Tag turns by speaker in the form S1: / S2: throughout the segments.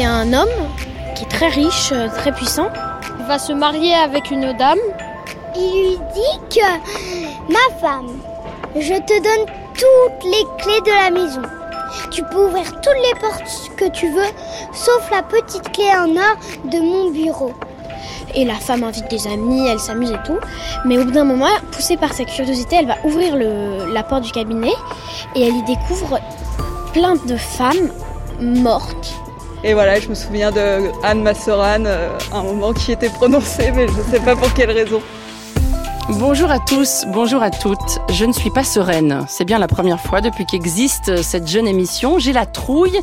S1: c'est un homme qui est très riche, euh, très puissant. Il va se marier avec une dame.
S2: Il lui dit que ma femme, je te donne toutes les clés de la maison. Tu peux ouvrir toutes les portes que tu veux, sauf la petite clé en or de mon bureau.
S1: Et la femme invite des amis, elle s'amuse et tout. Mais au bout d'un moment, poussée par sa curiosité, elle va ouvrir le, la porte du cabinet et elle y découvre plein de femmes mortes.
S3: Et voilà, je me souviens de Anne Massoran, euh, un moment qui était prononcé, mais je ne sais pas pour quelle raison.
S4: Bonjour à tous, bonjour à toutes. Je ne suis pas sereine. C'est bien la première fois depuis qu'existe cette jeune émission. J'ai la trouille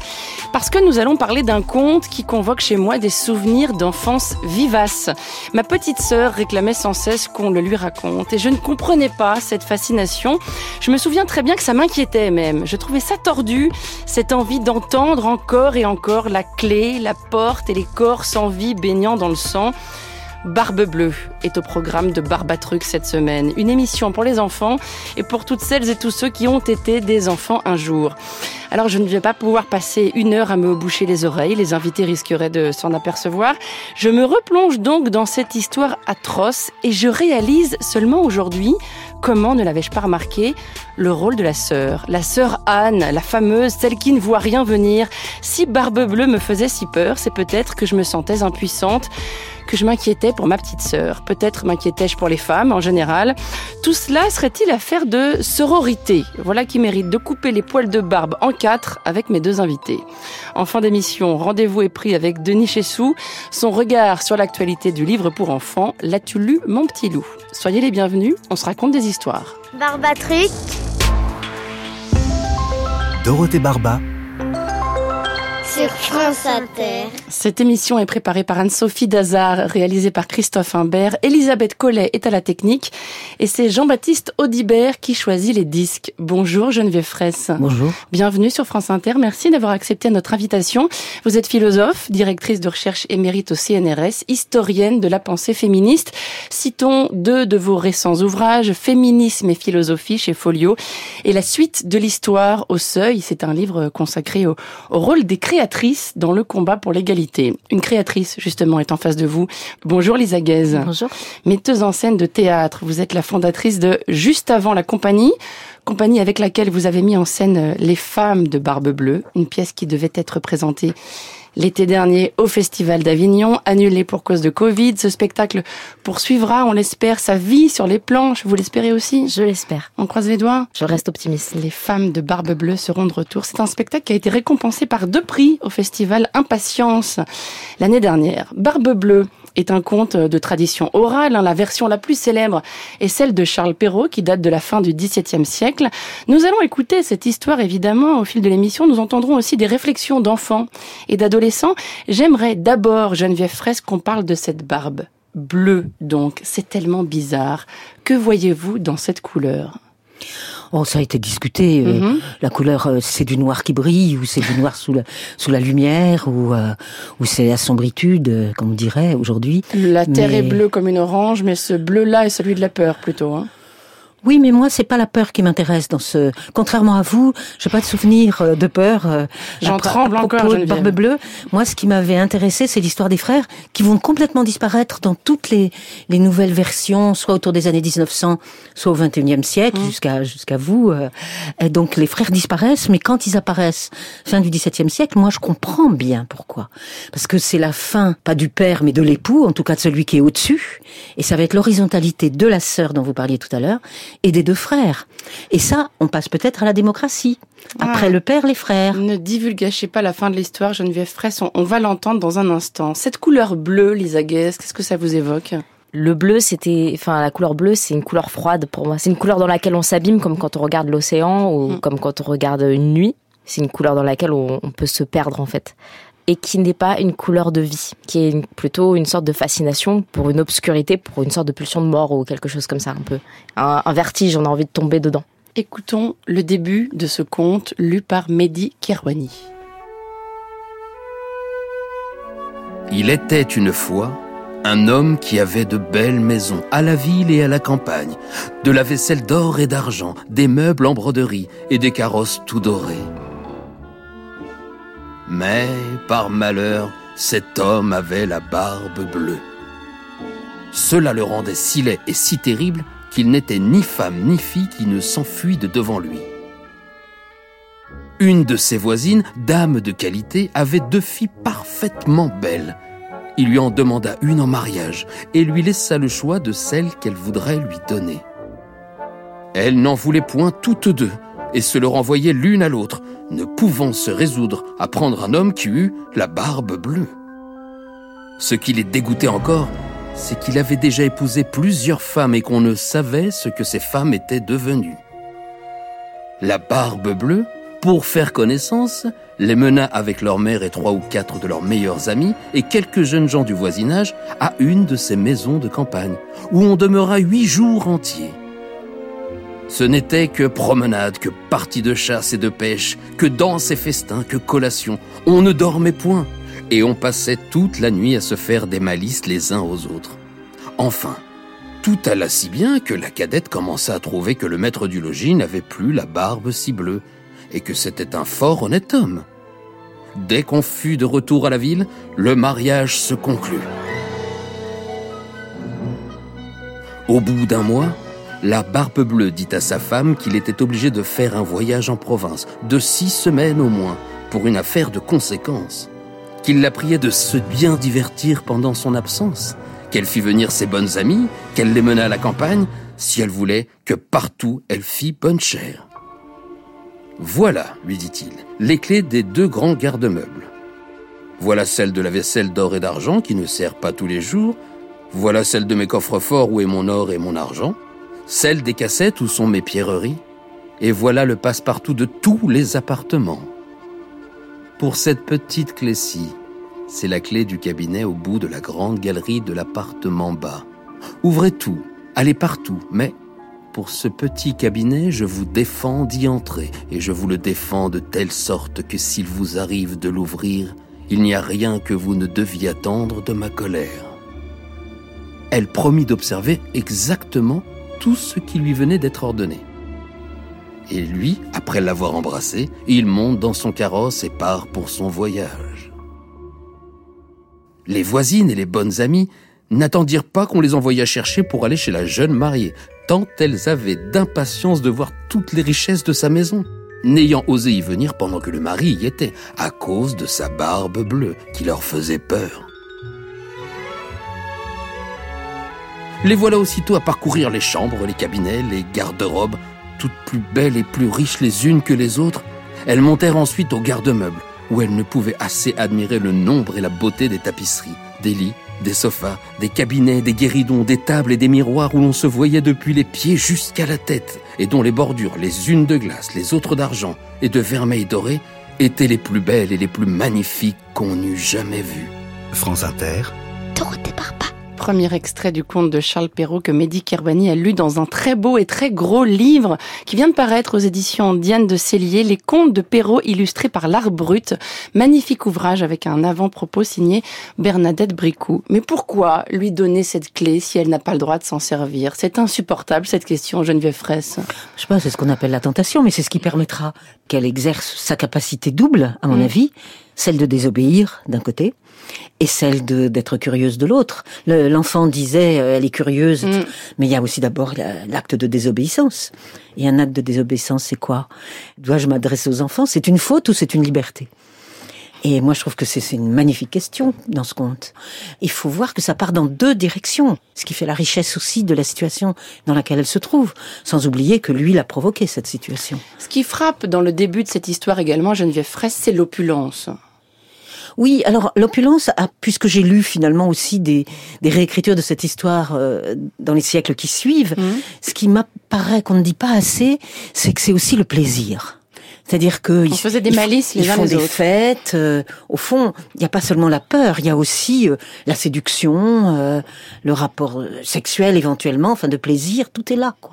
S4: parce que nous allons parler d'un conte qui convoque chez moi des souvenirs d'enfance vivace. Ma petite sœur réclamait sans cesse qu'on le lui raconte et je ne comprenais pas cette fascination. Je me souviens très bien que ça m'inquiétait même. Je trouvais ça tordu, cette envie d'entendre encore et encore la clé, la porte et les corps sans vie baignant dans le sang. Barbe Bleue est au programme de Barbatruc cette semaine. Une émission pour les enfants et pour toutes celles et tous ceux qui ont été des enfants un jour. Alors je ne vais pas pouvoir passer une heure à me boucher les oreilles, les invités risqueraient de s'en apercevoir. Je me replonge donc dans cette histoire atroce et je réalise seulement aujourd'hui comment ne l'avais-je pas remarqué le rôle de la sœur, la sœur Anne, la fameuse, celle qui ne voit rien venir. Si Barbe Bleue me faisait si peur, c'est peut-être que je me sentais impuissante que je m'inquiétais pour ma petite sœur. Peut-être m'inquiétais-je pour les femmes en général. Tout cela serait-il affaire de sororité? Voilà qui mérite de couper les poils de barbe en quatre avec mes deux invités. En fin d'émission, rendez-vous est pris avec Denis Chessou. Son regard sur l'actualité du livre pour enfants, L'as-tu lu, mon petit loup? Soyez les bienvenus, on se raconte des histoires.
S2: Barbatric.
S5: Dorothée Barba
S2: sur France Inter.
S4: Cette émission est préparée par Anne-Sophie Dazard, réalisée par Christophe Imbert. Elisabeth Collet est à la technique et c'est Jean-Baptiste Audibert qui choisit les disques. Bonjour Geneviève Fraisse.
S6: Bonjour.
S4: Bienvenue sur France Inter. Merci d'avoir accepté notre invitation. Vous êtes philosophe, directrice de recherche émérite au CNRS, historienne de la pensée féministe. Citons deux de vos récents ouvrages, Féminisme et philosophie chez Folio et La suite de l'histoire au seuil. C'est un livre consacré au, au rôle des créateurs dans le combat pour l'égalité. Une créatrice, justement, est en face de vous. Bonjour Lisa Guez.
S6: Bonjour.
S4: Metteuse en scène de théâtre. Vous êtes la fondatrice de Juste avant la compagnie, compagnie avec laquelle vous avez mis en scène Les femmes de Barbe Bleue, une pièce qui devait être présentée l'été dernier au Festival d'Avignon, annulé pour cause de Covid. Ce spectacle poursuivra, on l'espère, sa vie sur les planches. Vous l'espérez aussi?
S6: Je l'espère.
S4: On croise les doigts
S6: Je reste optimiste.
S4: Les femmes de Barbe Bleue seront de retour. C'est un spectacle qui a été récompensé par deux prix au Festival Impatience l'année dernière. Barbe Bleue est un conte de tradition orale. Hein. La version la plus célèbre est celle de Charles Perrault, qui date de la fin du XVIIe siècle. Nous allons écouter cette histoire, évidemment, au fil de l'émission. Nous entendrons aussi des réflexions d'enfants et d'adolescents. J'aimerais d'abord, Geneviève Fraisse, qu'on parle de cette barbe bleue, donc. C'est tellement bizarre. Que voyez-vous dans cette couleur?
S6: Oh, ça a été discuté. Euh,
S4: Mhm.
S6: La couleur, euh, c'est du noir qui brille, ou c'est du noir sous la, sous la lumière, ou, euh, ou c'est la sombritude, comme on dirait aujourd'hui.
S4: La terre
S6: Mais-
S4: est bleue comme une orange, mais ce bleu-là est celui de la peur, plutôt. Hein.
S6: Oui, mais moi, c'est pas la peur qui m'intéresse dans ce. Contrairement à vous, j'ai pas de souvenir euh, de peur. euh,
S4: J'en tremble
S6: à
S4: encore,
S6: de. Barbe Bleue. Moi, ce qui m'avait intéressé, c'est l'histoire des frères qui vont complètement disparaître dans toutes les, les nouvelles versions, soit autour des années 1900, soit au 21e siècle,
S4: Mmh.
S6: jusqu'à jusqu'à vous. euh. Et donc, les frères disparaissent, mais quand ils apparaissent fin du XVIIe siècle, moi, je comprends bien pourquoi. Parce que c'est la fin, pas du père, mais de l'époux, en tout cas de celui qui est au-dessus. Et ça va être l'horizontalité de la sœur dont vous parliez tout à l'heure et des deux frères. Et ça, on passe peut-être à la démocratie. Après
S4: Ah.
S6: le père, les frères.
S4: Ne divulgachez pas la fin de l'histoire, Geneviève Fraisse. On, va l'entendre dans un instant. Cette couleur bleue, Lisa Guest, qu'est-ce que ça vous évoque?
S7: Le bleu, c'était, enfin, la couleur bleue, c'est une couleur froide pour moi. C'est une couleur dans laquelle on s'abîme, comme quand on regarde l'océan ou
S4: Mm.
S7: comme quand on regarde une nuit. C'est une couleur dans laquelle on, on peut se perdre, en fait. Et qui n'est pas une couleur de vie, qui est une- plutôt une sorte de fascination pour une obscurité, pour une sorte de pulsion de mort ou quelque chose comme ça, un peu. Un, un vertige, on a envie de tomber dedans.
S4: Écoutons le début de ce conte lu par Mehdi Kerwani.
S8: Il était une fois un homme qui avait de belles maisons à la ville et à la campagne, de la vaisselle d'or et d'argent, des meubles en broderie et des carrosses tout dorés. Mais, par malheur, cet homme avait la barbe bleue. Cela le rendait si laid et si terrible qu'il n'était ni femme ni fille qui ne s'enfuit de devant lui. Une de ses voisines, dame de qualité, avait deux filles parfaitement belles. Il lui en demanda une en mariage et lui laissa le choix de celle qu'elle voudrait lui donner. Elle n'en voulait point toutes deux et se le renvoyait l'une à l'autre, ne pouvant se résoudre à prendre un homme qui eût la barbe bleue. Ce qui les dégoûtait encore, c'est qu'il avait déjà épousé plusieurs femmes et qu'on ne savait ce que ces femmes étaient devenues. La barbe bleue, pour faire connaissance, les mena avec leur mère et trois ou quatre de leurs meilleurs amis et quelques jeunes gens du voisinage à une de ces maisons de campagne, où on demeura huit jours entiers. Ce n'était que promenade, que parties de chasse et de pêche, que danse et festins, que collation. On ne dormait point, et on passait toute la nuit à se faire des malices les uns aux autres. Enfin, tout alla si bien que la cadette commença à trouver que le maître du logis n'avait plus la barbe si bleue, et que c'était un fort honnête homme. Dès qu'on fut de retour à la ville, le mariage se conclut. Au bout d'un mois, la Barbe Bleue dit à sa femme qu'il était obligé de faire un voyage en province, de six semaines au moins, pour une affaire de conséquence. Qu'il la priait de se bien divertir pendant son absence, qu'elle fit venir ses bonnes amies, qu'elle les mena à la campagne, si elle voulait que partout elle fît bonne chère. Voilà, lui dit-il, les clés des deux grands garde-meubles. Voilà celle de la vaisselle d'or et d'argent qui ne sert pas tous les jours. Voilà celle de mes coffres forts où est mon or et mon argent celle des cassettes où sont mes pierreries, et voilà le passe-partout de tous les appartements. Pour cette petite clé-ci, c'est la clé du cabinet au bout de la grande galerie de l'appartement bas. Ouvrez tout, allez partout, mais pour ce petit cabinet, je vous défends d'y entrer, et je vous le défends de telle sorte que s'il vous arrive de l'ouvrir, il n'y a rien que vous ne deviez attendre de ma colère. Elle promit d'observer exactement tout ce qui lui venait d'être ordonné. Et lui, après l'avoir embrassé, il monte dans son carrosse et part pour son voyage. Les voisines et les bonnes amies n'attendirent pas qu'on les envoyât chercher pour aller chez la jeune mariée, tant elles avaient d'impatience de voir toutes les richesses de sa maison, n'ayant osé y venir pendant que le mari y était, à cause de sa barbe bleue qui leur faisait peur. Les voilà aussitôt à parcourir les chambres, les cabinets, les garde-robes, toutes plus belles et plus riches les unes que les autres. Elles montèrent ensuite au garde-meubles, où elles ne pouvaient assez admirer le nombre et la beauté des tapisseries, des lits, des sofas, des cabinets, des guéridons, des tables et des miroirs où l'on se voyait depuis les pieds jusqu'à la tête, et dont les bordures, les unes de glace, les autres d'argent et de vermeil doré, étaient les plus belles et les plus magnifiques qu'on eût jamais vues.
S5: France Inter.
S2: Dorothée Barba.
S4: Premier extrait du conte de Charles Perrault que Mehdi Kerbani a lu dans un très beau et très gros livre qui vient de paraître aux éditions Diane de Cellier, Les contes de Perrault illustrés par l'art brut. Magnifique ouvrage avec un avant-propos signé Bernadette Bricou. Mais pourquoi lui donner cette clé si elle n'a pas le droit de s'en servir? C'est insupportable cette question, Geneviève Fraisse.
S6: Je sais pas, c'est ce qu'on appelle la tentation, mais c'est ce qui permettra qu'elle exerce sa capacité double, à mon
S4: Mm.
S6: avis, celle de désobéir d'un côté et celle de d'être curieuse de l'autre. Le- L'enfant disait euh, elle est curieuse,
S4: Mm.
S6: mais il y a aussi d'abord la- l'acte de désobéissance. Et un acte de désobéissance, c'est quoi? Dois-je m'adresser aux enfants? C'est une faute ou c'est une liberté? Et moi, je trouve que c'est c'est une magnifique question dans ce conte. Il faut voir que ça part dans deux directions, ce qui fait la richesse aussi de la situation dans laquelle elle se trouve, sans oublier que lui l'a provoqué, cette situation.
S4: Ce qui frappe dans le début de cette histoire également, Geneviève Fraisse, c'est l'opulence.
S6: Oui, alors l'opulence, a, puisque j'ai lu finalement aussi des, des réécritures de cette histoire euh, dans les siècles qui suivent,
S4: Mhm.
S6: ce qui m'apparaît qu'on ne dit pas assez, c'est que c'est aussi le plaisir. C'est-à-dire que
S4: On faisait des malices les
S6: ils
S4: uns
S6: font
S4: les
S6: des fêtes. euh, au fond, il n'y a pas seulement la peur, il y a aussi euh, la séduction, euh, le rapport euh, sexuel éventuellement, enfin de plaisir, tout est là. Quoi.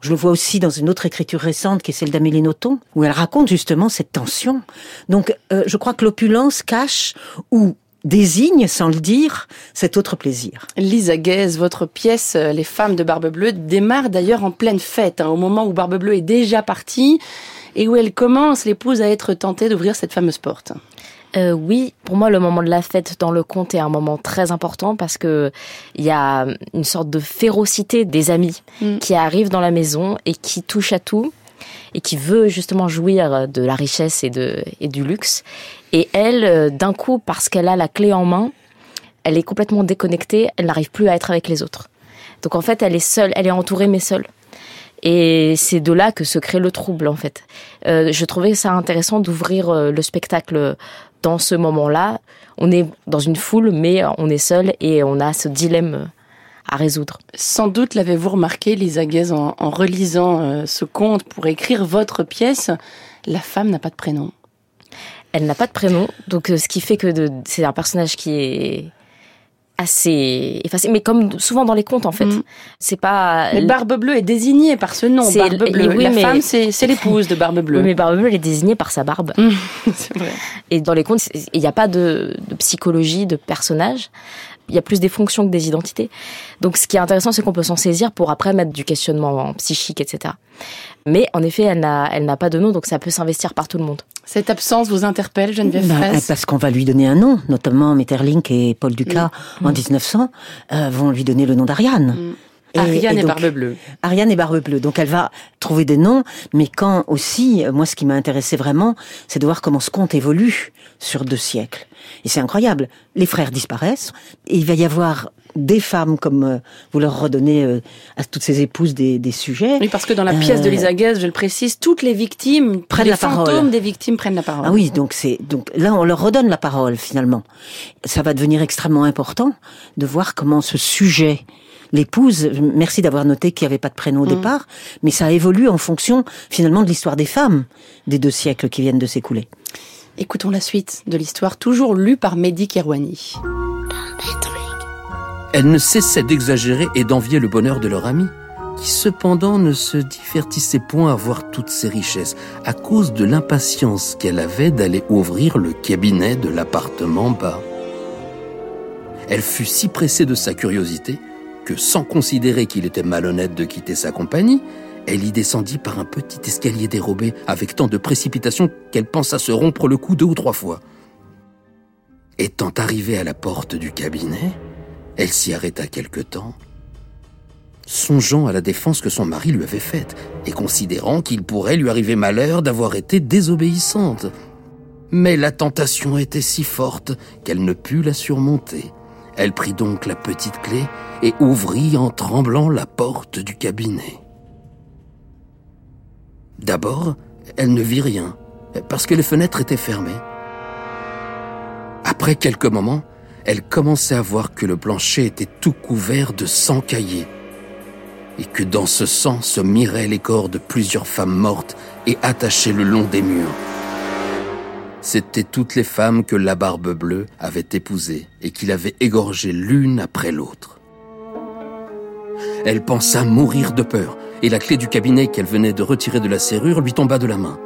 S6: Je le vois aussi dans une autre écriture récente qui est celle d'Amélie Nothomb, où elle raconte justement cette tension. Donc, euh, je crois que l'opulence cache ou désigne, sans le dire, cet autre plaisir.
S4: Lisa Guez, votre pièce euh, Les femmes de Barbe Bleue démarre d'ailleurs en pleine fête, hein, au moment où Barbe Bleue est déjà partie et où elle commence, l'épouse, à être tentée d'ouvrir cette fameuse porte.
S7: Euh, oui, pour moi, le moment de la fête dans le conte est un moment très important parce que il y a une sorte de férocité des amis
S4: Mm.
S7: qui arrivent dans la maison et qui touche à tout et qui veut justement jouir de la richesse et, de, et du luxe. Et elle, euh, d'un coup, parce qu'elle a la clé en main, elle est complètement déconnectée, elle n'arrive plus à être avec les autres. Donc en fait, elle est seule, elle est entourée mais seule. Et c'est de là que se crée le trouble en fait. Euh, je trouvais ça intéressant d'ouvrir euh, le spectacle dans ce moment-là. On est dans une foule, mais on est seul et on a ce dilemme à résoudre.
S4: Sans doute l'avez-vous remarqué, Lisa Guez, en, en relisant euh, ce conte pour écrire votre pièce, la femme n'a pas de prénom.
S7: Elle n'a pas de prénom, donc euh, ce qui fait que c'est un personnage qui est assez effacé. Mais comme souvent dans les contes, en fait,
S4: Mm.
S7: c'est pas.
S4: Mais Barbe Bleue est désignée par ce nom, Barbe Bleue.
S7: oui,
S4: la
S7: mais-
S4: femme, c'est l'épouse de Barbe Bleue.
S7: Oui, mais Barbe Bleue, elle est désignée par sa barbe.
S4: c'est vrai.
S7: Et dans les contes, il n'y a pas de, de psychologie de personnage. Il y a plus des fonctions que des identités. Donc, ce qui est intéressant, c'est qu'on peut s'en saisir pour après mettre du questionnement psychique, etc. Mais en effet, elle n'a, elle n'a pas de nom, donc ça peut s'investir par tout le monde.
S4: Cette absence vous interpelle, Geneviève
S6: Ben,
S4: Fraisse?
S6: parce qu'on va lui donner un nom, notamment Metterlink et Paul Ducas
S4: Mm.
S6: en 1900 euh, vont lui donner le nom d'Ariane. Et-
S4: Ariane et,
S6: donc-
S4: Barbe Bleue.
S6: Ariane et Barbe Bleue. Donc elle va trouver des noms, mais quand aussi, moi ce qui m'a intéressé vraiment, c'est de voir comment ce conte évolue sur deux siècles. Et c'est incroyable. Les frères disparaissent, et il va y avoir des femmes, comme euh, vous leur redonnez euh, à toutes ces épouses des, des sujets.
S4: Oui, parce que dans la pièce de
S6: Euh,
S4: Lisa Guez, je le précise, toutes les victimes,
S6: Prennent
S4: les
S6: la parole.
S4: fantômes des victimes prennent la parole.
S6: Ah oui, donc c'est donc là on leur redonne la parole finalement. Ça va devenir extrêmement important de voir comment ce sujet l'épouse, merci d'avoir noté qu'il n'y avait pas de prénom au départ, mais ça évolue en fonction finalement de l'histoire des femmes des deux siècles qui viennent de s'écouler.
S4: Écoutons la suite de l'histoire, toujours lue par Mehdi Kerouani.
S8: Elle ne cessait d'exagérer et d'envier le bonheur de leur ami, qui cependant ne se divertissait point à voir toutes ces richesses, à cause de l'impatience qu'elle avait d'aller ouvrir le cabinet de l'appartement bas. Elle fut si pressée de sa curiosité que, sans considérer qu'il était malhonnête de quitter sa compagnie, elle y descendit par un petit escalier dérobé avec tant de précipitation qu'elle pensa se rompre le cou deux ou trois fois. Étant arrivée à la porte du cabinet, elle s'y arrêta quelque temps, songeant à la défense que son mari lui avait faite et considérant qu'il pourrait lui arriver malheur d'avoir été désobéissante. Mais la tentation était si forte qu'elle ne put la surmonter. Elle prit donc la petite clé et ouvrit en tremblant la porte du cabinet. D'abord, elle ne vit rien, parce que les fenêtres étaient fermées. Après quelques moments, elle commençait à voir que le plancher était tout couvert de sang caillé, et que dans ce sang se miraient les corps de plusieurs femmes mortes et attachées le long des murs. C'étaient toutes les femmes que la barbe bleue avait épousées et qu'il avait égorgées l'une après l'autre. Elle pensa mourir de peur, et la clé du cabinet qu'elle venait de retirer de la serrure lui tomba de la main.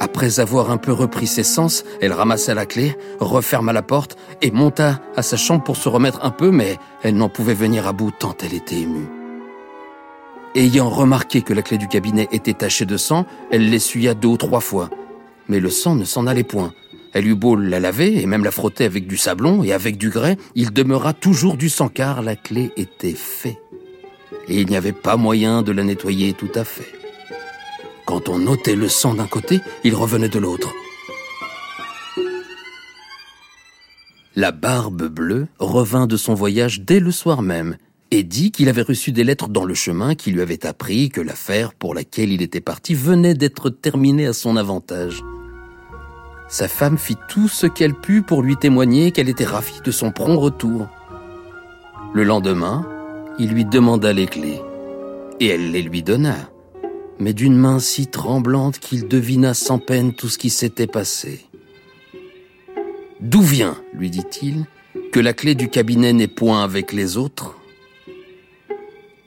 S8: Après avoir un peu repris ses sens, elle ramassa la clé, referma la porte et monta à sa chambre pour se remettre un peu, mais elle n'en pouvait venir à bout tant elle était émue. Ayant remarqué que la clé du cabinet était tachée de sang, elle l'essuya deux ou trois fois. Mais le sang ne s'en allait point. Elle eut beau la laver et même la frotter avec du sablon et avec du grès, il demeura toujours du sang car la clé était faite. Et il n'y avait pas moyen de la nettoyer tout à fait. Quand on ôtait le sang d'un côté, il revenait de l'autre. La barbe bleue revint de son voyage dès le soir même et dit qu'il avait reçu des lettres dans le chemin qui lui avaient appris que l'affaire pour laquelle il était parti venait d'être terminée à son avantage. Sa femme fit tout ce qu'elle put pour lui témoigner qu'elle était ravie de son prompt retour. Le lendemain, il lui demanda les clés, et elle les lui donna, mais d'une main si tremblante qu'il devina sans peine tout ce qui s'était passé. D'où vient, lui dit-il, que la clé du cabinet n'est point avec les autres?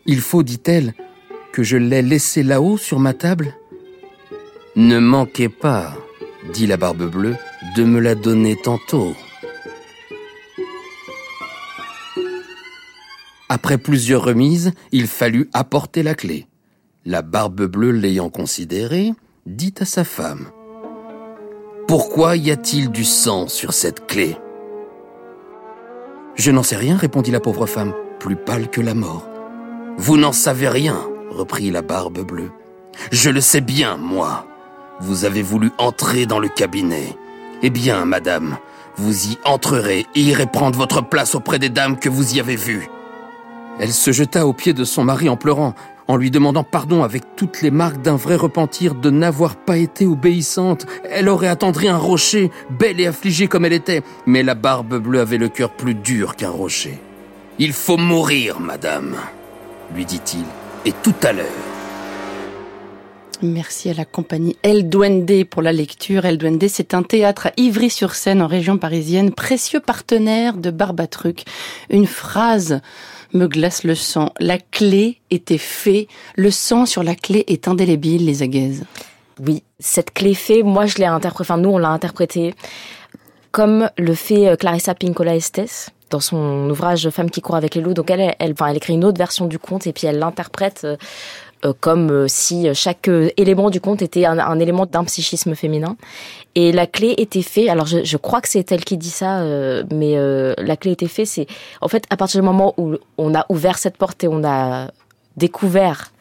S8: Il faut, dit-elle, que je l'ai laissée là-haut sur ma table? Ne manquez pas, dit la barbe bleue, de me la donner tantôt. Après plusieurs remises, il fallut apporter la clé. La barbe bleue l'ayant considérée, dit à sa femme Pourquoi y a-t-il du sang sur cette clé Je n'en sais rien, répondit la pauvre femme, plus pâle que la mort. Vous n'en savez rien, reprit la barbe bleue. Je le sais bien, moi. Vous avez voulu entrer dans le cabinet. Eh bien, madame, vous y entrerez et irez prendre votre place auprès des dames que vous y avez vues. Elle se jeta aux pieds de son mari en pleurant, en lui demandant pardon avec toutes les marques d'un vrai repentir de n'avoir pas été obéissante. Elle aurait attendri un rocher, belle et affligée comme elle était, mais la barbe bleue avait le cœur plus dur qu'un rocher. Il faut mourir, madame, lui dit-il, et tout à l'heure.
S4: Merci à la compagnie El Duende pour la lecture. El Duende, c'est un théâtre à Ivry-sur-Seine en région parisienne, précieux partenaire de Barbatruc. Une phrase me glace le sang. La clé était fée. Le sang sur la clé est indélébile, les aguaises.
S7: Oui, cette clé fée, moi je l'ai interprétée, enfin nous on l'a interprétée comme le fait euh, Clarissa Pinkola Estes dans son ouvrage Femme qui court avec les loups. Donc elle, elle, enfin, elle écrit une autre version du conte et puis elle l'interprète euh, comme si chaque élément du conte était un, élément d'un psychisme féminin. Et la clé était faite, alors je, je crois que c'est elle qui dit ça, mais la clé était faite, c'est en fait à partir du moment où on a ouvert cette porte et on a découvert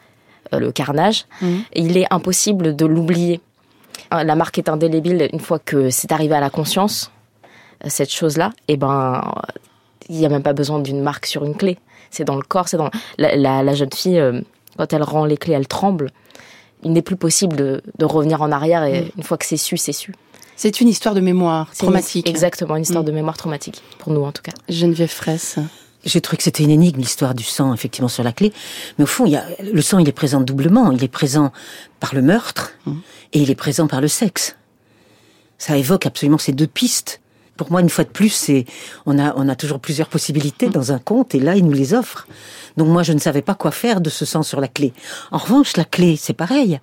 S7: le carnage, mmh. il est impossible de l'oublier. La marque est indélébile une fois que c'est arrivé à la conscience cette chose-là, et eh ben, il n'y a même pas besoin d'une marque sur une clé. C'est dans le corps, c'est dans la, jeune fille euh, quand elle rend les clés, elle tremble. Il n'est plus possible de, revenir en arrière et mm. une fois que c'est su, c'est su.
S4: C'est une histoire de mémoire traumatique.
S7: exactement, une histoire mm. de mémoire traumatique pour nous en tout cas.
S4: Geneviève Fraisse.
S6: J'ai trouvé que c'était une énigme, l'histoire du sang, effectivement, sur la clé. Mais au fond, il y a, le sang, il est présent doublement. Il est présent par le meurtre mm. et il est présent par le sexe. Ça évoque absolument ces deux pistes pour moi, une fois de plus, c'est on a on a toujours plusieurs possibilités dans un conte et là, il nous les offre. Donc moi, je ne savais pas quoi faire de ce sang sur la clé. En revanche, la clé, c'est pareil.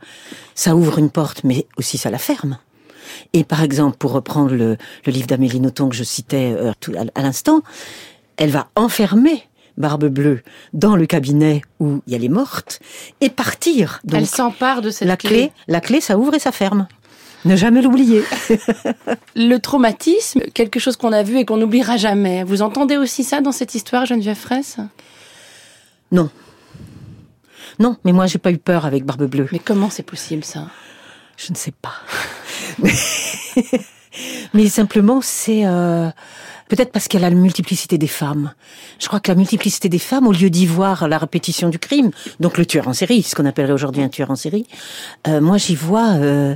S6: Ça ouvre une porte, mais aussi ça la ferme. Et par exemple, pour reprendre le, livre d'Amélie Nothomb que je citais euh, à, l'instant, elle va enfermer Barbe Bleue dans le cabinet où il y a les mortes et partir.
S4: elle s'empare de cette
S6: la clé. La clé, ça ouvre et ça ferme. Ne jamais l'oublier.
S4: le traumatisme, quelque chose qu'on a vu et qu'on n'oubliera jamais. Vous entendez aussi ça dans cette histoire, Geneviève Fraisse?
S6: Non. Non, mais moi j'ai pas eu peur avec Barbe Bleue.
S4: Mais comment c'est possible ça?
S6: Je ne sais pas. mais simplement c'est euh, Peut-être parce qu'elle a la multiplicité des femmes. Je crois que la multiplicité des femmes, au lieu d'y voir la répétition du crime, donc le tueur en série, ce qu'on appellerait aujourd'hui un tueur en série, euh, moi j'y vois euh,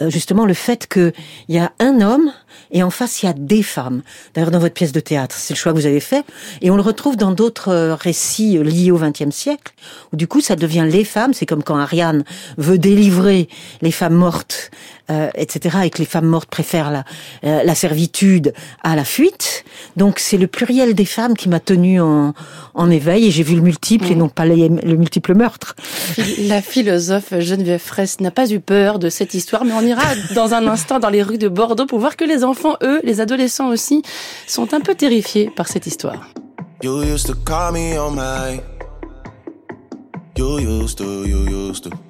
S6: euh, justement le fait qu'il y a un homme et en face il y a des femmes. D'ailleurs dans votre pièce de théâtre, c'est le choix que vous avez fait, et on le retrouve dans d'autres récits liés au XXe siècle, où du coup ça devient les femmes. C'est comme quand Ariane veut délivrer les femmes mortes euh, etc., et que les femmes mortes préfèrent la, euh, la servitude à la fuite. Donc c'est le pluriel des femmes qui m'a tenue en, en éveil et j'ai vu le multiple et mm. non pas le multiple meurtre.
S4: La philosophe Geneviève Fraisse n'a pas eu peur de cette histoire, mais on ira dans un instant dans les rues de Bordeaux pour voir que les enfants, eux, les adolescents aussi, sont un peu terrifiés par cette histoire. You used to call me on my... You used to, you used to.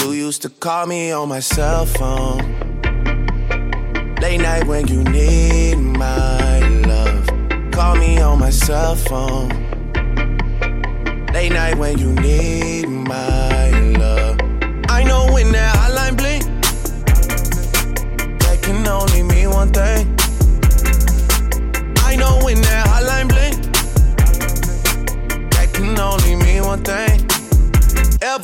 S4: You used to call me on my cell phone. Late night when you need my love. Call me on my cell phone. Late night when you need my love. I know when that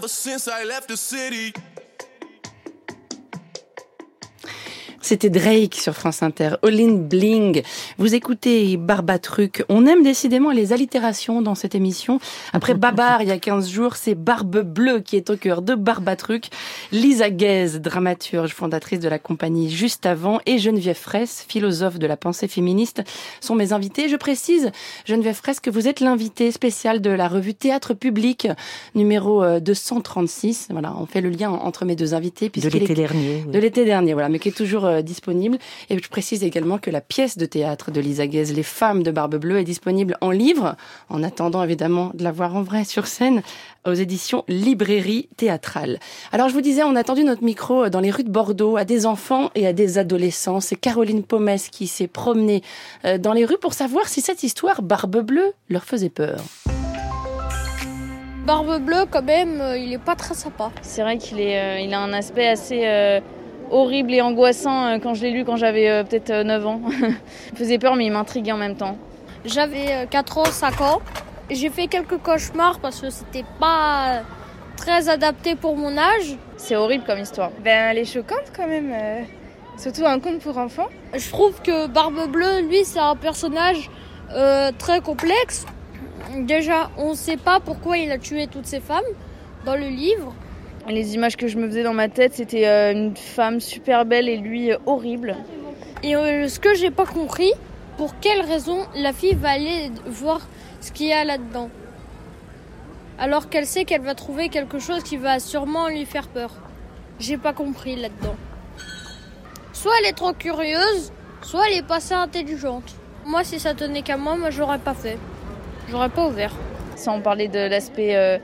S9: Ever since I left the city.
S4: C'était Drake sur France Inter, Olin Bling. Vous écoutez Barbatruc. On aime décidément les allitérations dans cette émission. Après Babar, il y a 15 jours, c'est Barbe Bleue qui est au cœur de Barbatruc. Lisa Guez, dramaturge, fondatrice de la compagnie Juste Avant, et Geneviève Fraisse, philosophe de la pensée féministe, sont mes invités. Je précise, Geneviève Fraisse, que vous êtes l'invité spécial de la revue Théâtre Public, numéro 236. Euh, voilà, on fait le lien entre mes deux invités.
S6: De l'été dernier.
S4: De l'été dernier, voilà, mais qui est toujours euh, disponible. Et je précise également que la pièce de théâtre de Lisa Guez, Les femmes de Barbe Bleue, est disponible en livre, en attendant évidemment de la voir en vrai sur scène, aux éditions Librairie Théâtrale. Alors je vous disais, on a tendu notre micro dans les rues de Bordeaux à des enfants et à des adolescents. C'est Caroline Pomès qui s'est promenée euh, dans les rues pour savoir si cette histoire Barbe Bleue leur faisait peur.
S10: Barbe Bleue, quand même, euh, il est pas très sympa.
S11: C'est vrai qu'il est, euh, il a un aspect assez horrible et angoissant euh, quand je l'ai lu quand j'avais euh, peut-être 9 euh, ans. il me faisait peur mais il m'intriguait en même temps.
S10: J'avais 4 ans, 5 ans. J'ai fait quelques cauchemars parce que c'était pas très adapté pour mon âge.
S11: C'est horrible comme histoire.
S12: Ben, elle est choquante quand même. surtout un conte pour enfants.
S10: Je trouve que Barbe Bleue, lui, c'est un personnage très complexe. Déjà, on ne sait pas pourquoi il a tué toutes ces femmes dans le livre.
S11: Les images que je me faisais dans ma tête, c'était euh, une femme super belle et lui euh, horrible.
S10: Et euh, ce que j'ai pas compris, pour quelle raison la fille va aller voir ce qu'il y a là-dedans? Alors qu'elle sait qu'elle va trouver quelque chose qui va sûrement lui faire peur. J'ai pas compris là-dedans. Soit elle est trop curieuse, soit elle est pas assez intelligente. Moi, si ça tenait qu'à moi, moi j'aurais pas fait. J'aurais pas ouvert.
S11: Sans parler de l'aspect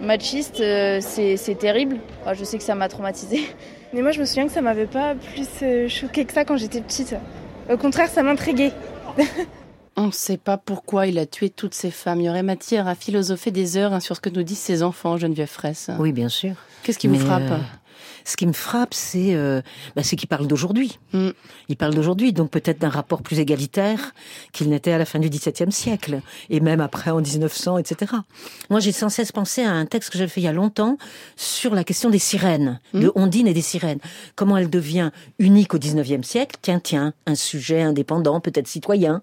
S11: machiste, euh, c'est terrible. je sais que ça m'a traumatisée.
S12: Mais moi, je me souviens que ça m'avait pas plus euh, choqué que ça quand j'étais petite. Au contraire, ça m'intriguait.
S4: On ne sait pas pourquoi il a tué toutes ces femmes. Il y aurait matière à philosopher des heures hein, sur ce que nous disent ses enfants, Geneviève Fraisse.
S6: Oui, bien sûr.
S4: Qu'est-ce qui vous frappe euh,
S6: ce qui me frappe, c'est euh, bah, qu'il parle d'aujourd'hui. Mm. Il parle d'aujourd'hui, donc peut-être d'un rapport plus égalitaire qu'il n'était à la fin du XVIIe siècle, et même après en 1900, etc. Moi, j'ai sans cesse pensé à un texte que j'avais fait il y a longtemps sur la question des sirènes, mm. de Ondine et des sirènes. Comment elle devient unique au XIXe siècle? Tiens, tiens, un sujet indépendant, peut-être citoyen,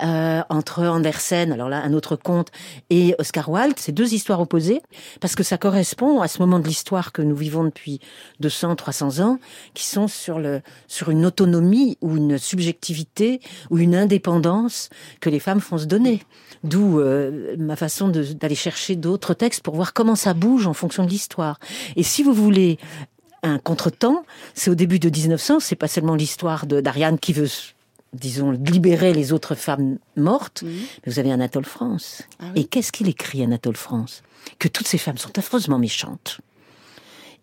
S6: euh, entre Andersen, alors là, un autre conte, et Oscar Wilde. C'est deux histoires opposées, parce que ça correspond à ce moment de l'histoire que nous vivons depuis 200, 300 ans, qui sont sur, le, sur une autonomie ou une subjectivité ou une indépendance que les femmes font se donner. D'où euh, ma façon d'aller chercher d'autres textes pour voir comment ça bouge en fonction de l'histoire. Et si vous voulez un contretemps, c'est au début de 1900, c'est pas seulement l'histoire d'Ariane qui veut disons, libérer les autres femmes mortes, mais vous avez Anatole France. Ah Et qu'est-ce qu'il écrit, Anatole France? Que toutes ces femmes sont affreusement méchantes.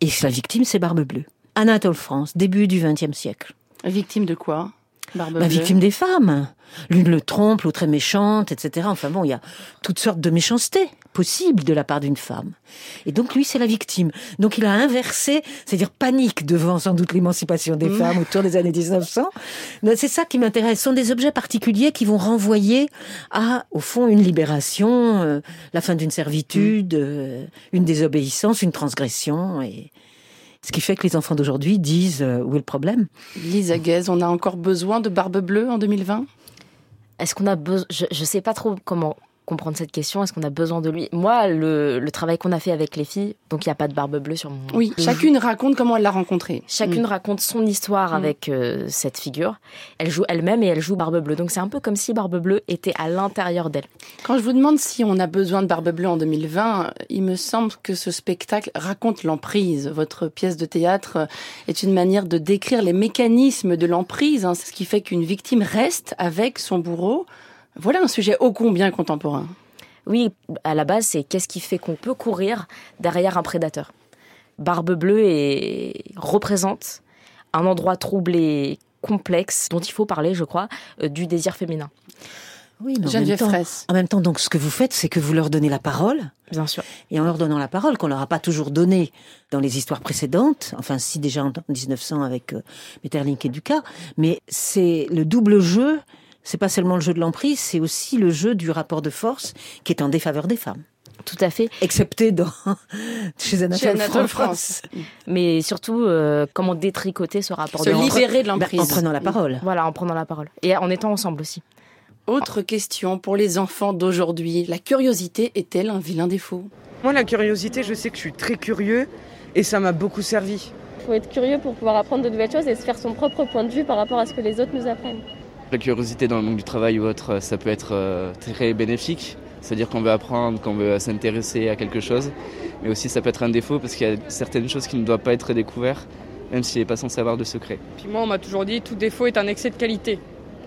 S6: Et la victime, c'est Barbe Bleue. Anatole France, début du XXe siècle.
S4: Victime de quoi?
S6: Barbe bah, victime des femmes. L'une le trompe, l'autre est méchante, etc. Enfin bon, il y a toutes sortes de méchancetés possibles de la part d'une femme. Et donc lui, c'est la victime. Donc il a inversé, c'est-à-dire panique devant sans doute l'émancipation des mmh. femmes autour des années 1900. C'est ça qui m'intéresse. Ce sont des objets particuliers qui vont renvoyer à, au fond, une libération, euh, la fin d'une servitude, euh, une désobéissance, une transgression. Et, ce qui fait que les enfants d'aujourd'hui disent euh, où est le problème?
S4: Lisa Guez, on a encore besoin de barbe bleue en 2020
S7: Est-ce qu'on a besoin Je ne sais pas trop comment comprendre cette question Est-ce qu'on a besoin de lui? Moi, le, le travail qu'on a fait avec les filles, donc il n'y a pas de barbe bleue sur mon.
S4: Oui, chacune raconte comment elle l'a rencontré.
S7: Chacune
S4: Mm.
S7: raconte son histoire
S4: Mm.
S7: avec euh, cette figure. Elle joue elle-même et elle joue Barbe Bleue. Donc c'est un peu comme si Barbe Bleue était à l'intérieur d'elle.
S4: Quand je vous demande si on a besoin de Barbe Bleue en 2020, il me semble que ce spectacle raconte l'emprise. Votre pièce de théâtre est une manière de décrire les mécanismes de l'emprise, hein, ce qui fait qu'une victime reste avec son bourreau. Voilà un sujet ô combien contemporain.
S7: Oui, à la base, c'est qu'est-ce qui fait qu'on peut courir derrière un prédateur. Barbe Bleue est... représente un endroit troublé, complexe, dont il faut parler, je crois, euh, du désir féminin.
S6: Oui, mais en
S4: Geneviève
S6: même temps,
S4: Fraisse.
S6: en même temps, donc, ce que vous faites, c'est que vous leur donnez la parole.
S7: Bien sûr.
S6: Et en leur donnant la parole, qu'on leur a pas toujours donnée dans les histoires précédentes, enfin, si déjà en 1900 avec euh, Metterlink et Ducas, mais c'est le double jeu, c'est pas seulement le jeu de l'emprise, c'est aussi le jeu du rapport de force qui est en défaveur des femmes.
S7: Tout à fait.
S6: Excepté dans, chez Anatole,
S4: Chez Anatole
S6: France.
S7: Mais surtout, euh, comment détricoter ce rapport
S4: Se
S7: de force.
S4: libérer de
S6: Ben,
S4: l'emprise.
S6: en prenant la parole.
S7: Voilà, en prenant la parole. Et en étant ensemble aussi.
S4: Autre question pour les enfants d'aujourd'hui. La curiosité est-elle un vilain défaut?
S13: Moi, la curiosité, je sais que je suis très curieux et ça m'a beaucoup servi.
S14: Il faut être curieux pour pouvoir apprendre de nouvelles choses et se faire son propre point de vue par rapport à ce que les autres nous apprennent.
S15: La curiosité dans le monde du travail ou autre, ça peut être euh, très bénéfique. C'est-à-dire qu'on veut apprendre, qu'on veut s'intéresser à quelque chose. Mais aussi, ça peut être un défaut parce qu'il y a certaines choses qui ne doivent pas être découvertes, même s'il n'est pas censé avoir de secret.
S16: Puis moi, on m'a toujours dit tout défaut est un excès de qualité.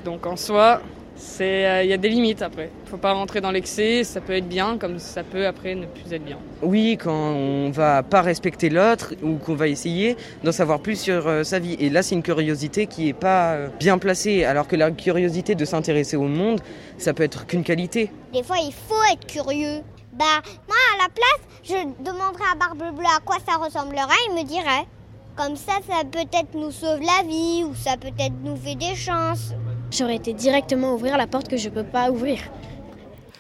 S16: Donc en soi, c'est euh, il y a des limites après. Faut pas rentrer dans l'excès, ça peut être bien comme ça peut après ne plus être bien.
S13: Oui, quand on va pas respecter l'autre ou qu'on va essayer d'en savoir plus sur euh, sa vie. Et là, c'est une curiosité qui est pas euh, bien placée, alors que la curiosité de s'intéresser au monde, ça peut être qu'une qualité.
S2: Des fois, il faut être curieux. Bah, moi, à la place, je demanderais à Barbe Bleue à quoi ça ressemblerait, il me dirait. Comme ça, ça peut-être nous sauve la vie, ou ça peut-être nous fait des chances.
S1: J'aurais été directement ouvrir la porte que je peux pas ouvrir.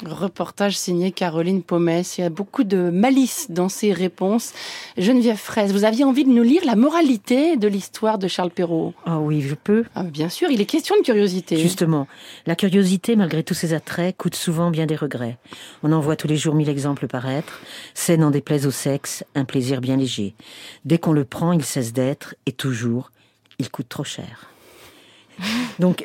S4: Reportage signé Caroline Pomès. Il y a beaucoup de malice dans ces réponses. Geneviève Fraisse, vous aviez envie de nous lire la moralité de l'histoire de Charles Perrault?
S6: Ah oui, je peux.
S4: Ah, bien sûr, il est question de curiosité.
S6: Justement, la curiosité, malgré tous ses attraits, coûte souvent bien des regrets. On en voit tous les jours mille exemples paraître. C'est, n'en déplaise au sexe, un plaisir bien léger. Dès qu'on le prend, il cesse d'être, et toujours, il coûte trop cher. Donc,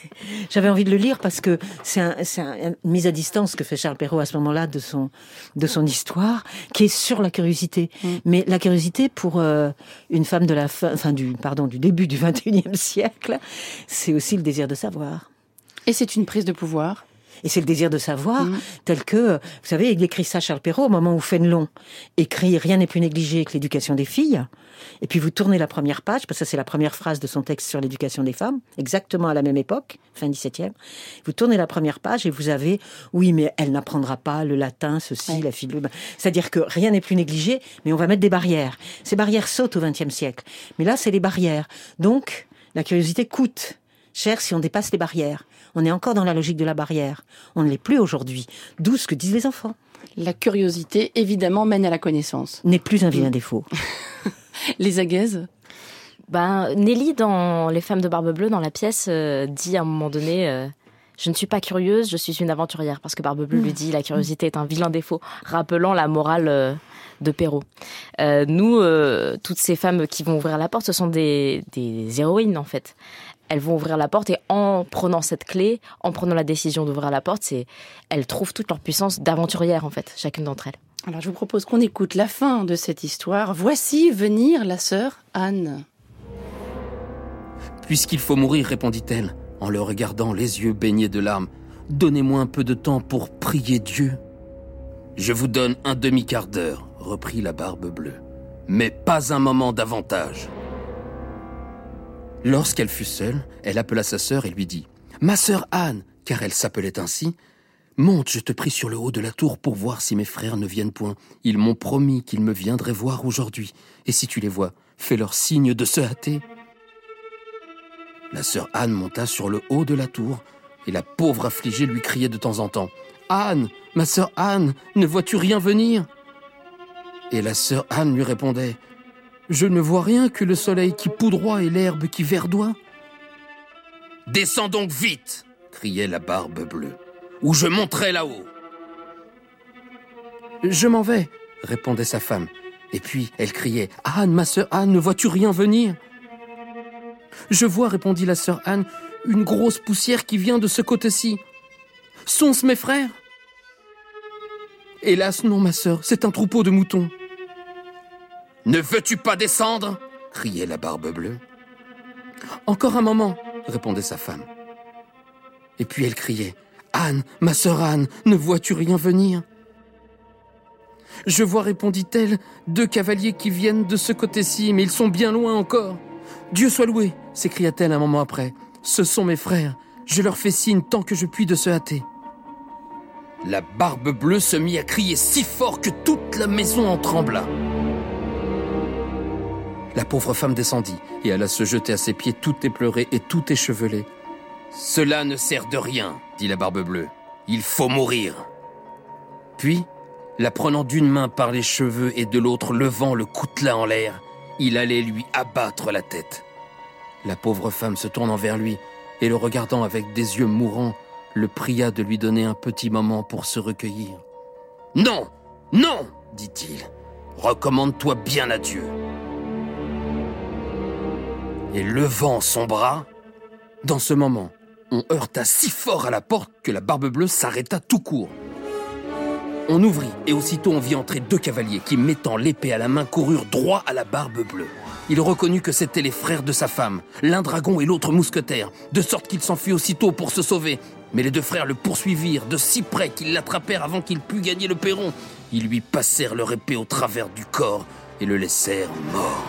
S6: j'avais envie de le lire parce que c'est un, une mise à distance que fait Charles Perrault à ce moment-là de son, de son histoire, qui est sur la curiosité. Mais la curiosité pour euh, une femme de la fin, enfin du, pardon, du début du 21e siècle, c'est aussi le désir de savoir.
S4: Et c'est une prise de pouvoir.
S6: Et c'est le désir de savoir, tel que, vous savez, il écrit ça, Charles Perrault, au moment où Fénelon écrit Rien n'est plus négligé que l'éducation des filles. Et puis vous tournez la première page, parce que ça c'est la première phrase de son texte sur l'éducation des femmes, exactement à la même époque, fin 17e. Vous tournez la première page et vous avez, oui, mais elle n'apprendra pas le latin, ceci, la fille. le- C'est-à-dire que rien n'est plus négligé, mais on va mettre des barrières. Ces barrières sautent au XXe siècle. Mais là, c'est les barrières. Donc, la curiosité coûte cher si on dépasse les barrières. On est encore dans la logique de la barrière. On ne l'est plus aujourd'hui. D'où ce que disent les enfants.
S4: La curiosité, évidemment, mène à la connaissance.
S6: N'est plus un vilain défaut.
S4: Les agaises
S7: Ben, Nelly, dans Les femmes de Barbe Bleue, dans la pièce, euh, dit à un moment donné euh, Je ne suis pas curieuse, je suis une aventurière. Parce que Barbe Bleue lui dit La curiosité est un vilain défaut, rappelant la morale euh, de Perrault. Euh, nous, euh, toutes ces femmes qui vont ouvrir la porte, ce sont des, des héroïnes, en fait. Elles vont ouvrir la porte et en prenant cette clé, en prenant la décision d'ouvrir la porte, c'est elles trouvent toute leur puissance d'aventurière, en fait, chacune d'entre elles.
S4: Alors, je vous propose qu'on écoute la fin de cette histoire. Voici venir la sœur Anne.
S8: Puisqu'il faut mourir, répondit-elle, en le regardant les yeux baignés de larmes, donnez-moi un peu de temps pour prier Dieu. Je vous donne un demi-quart d'heure, reprit la barbe bleue, mais pas un moment davantage. Lorsqu'elle fut seule, elle appela sa sœur et lui dit Ma sœur Anne, car elle s'appelait ainsi, monte, je te prie, sur le haut de la tour pour voir si mes frères ne viennent point. Ils m'ont promis qu'ils me viendraient voir aujourd'hui, et si tu les vois, fais-leur signe de se hâter. La sœur Anne monta sur le haut de la tour, et la pauvre affligée lui criait de temps en temps Anne, ma sœur Anne, ne vois-tu rien venir? Et la sœur Anne lui répondait Je ne vois rien que le soleil qui poudroie et l'herbe qui verdoie. Descends donc vite criait la barbe bleue, ou je monterai là-haut. Je m'en vais, répondait sa femme. Et puis elle criait Anne, ma sœur Anne, ne vois-tu rien venir? Je vois, répondit la sœur Anne, une grosse poussière qui vient de ce côté-ci. Sont-ce mes frères? Hélas, non, ma sœur, c'est un troupeau de moutons. Ne veux-tu pas descendre? criait la barbe bleue. Encore un moment, répondait sa femme. Et puis elle criait Anne, ma sœur Anne, ne vois-tu rien venir? Je vois, répondit-elle, deux cavaliers qui viennent de ce côté-ci, mais ils sont bien loin encore. Dieu soit loué, s'écria-t-elle un moment après. Ce sont mes frères. Je leur fais signe tant que je puis de se hâter. La barbe bleue se mit à crier si fort que toute la maison en trembla. La pauvre femme descendit et alla se jeter à ses pieds tout éplorée et tout échevelée. Cela ne sert de rien, dit la barbe bleue. Il faut mourir. Puis, la prenant d'une main par les cheveux et de l'autre levant le coutelas en l'air, il allait lui abattre la tête. La pauvre femme se tournant vers lui et le regardant avec des yeux mourants, le pria de lui donner un petit moment pour se recueillir. Non, non, dit-il, recommande-toi bien à Dieu. Et levant son bras, dans ce moment, on heurta si fort à la porte que la barbe bleue s'arrêta tout court. On ouvrit et aussitôt on vit entrer deux cavaliers qui, mettant l'épée à la main, coururent droit à la barbe bleue. Il reconnut que c'étaient les frères de sa femme, l'un dragon et l'autre mousquetaire, de sorte qu'il s'enfuit aussitôt pour se sauver. Mais les deux frères le poursuivirent de si près qu'ils l'attrapèrent avant qu'il pût gagner le perron. Ils lui passèrent leur épée au travers du corps et le laissèrent mort.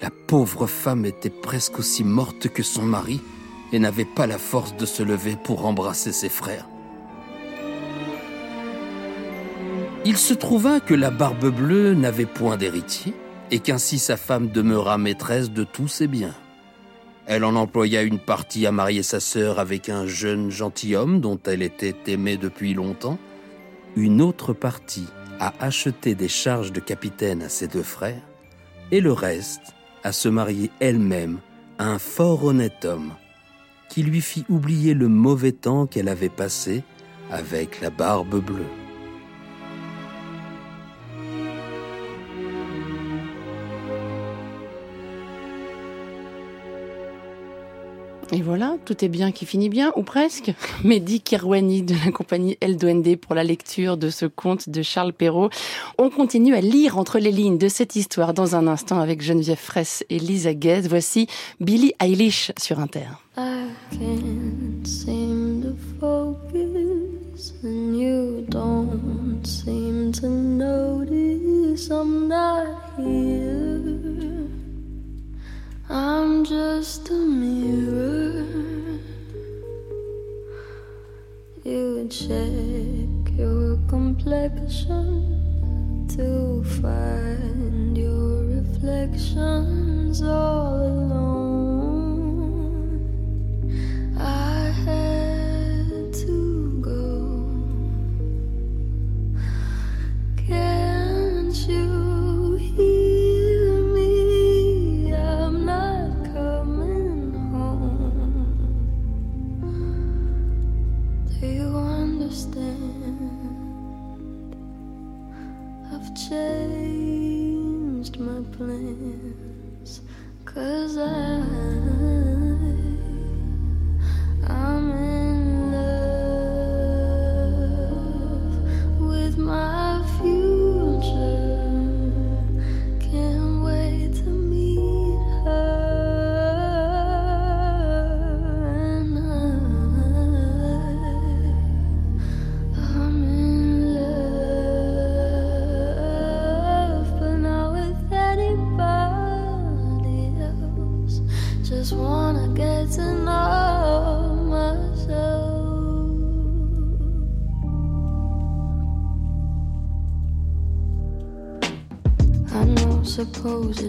S8: La pauvre femme était presque aussi morte que son mari et n'avait pas la force de se lever pour embrasser ses frères. Il se trouva que la barbe bleue n'avait point d'héritier et qu'ainsi sa femme demeura maîtresse de tous ses biens. Elle en employa une partie à marier sa sœur avec un jeune gentilhomme dont elle était aimée depuis longtemps, une autre partie à acheter des charges de capitaine à ses deux frères, et le reste à se marier elle-même à un fort honnête homme qui lui fit oublier le mauvais temps qu'elle avait passé avec la barbe bleue.
S4: Et voilà, tout est bien qui finit bien, ou presque. Mehdi Kirwani de la compagnie L2ND pour la lecture de ce conte de Charles Perrault. On continue à lire entre les lignes de cette histoire dans un instant avec Geneviève Fraisse et Lisa Guez. Voici Billie Eilish sur Inter.
S17: I'm just a mirror. You check your complexion to find your reflections
S2: poses.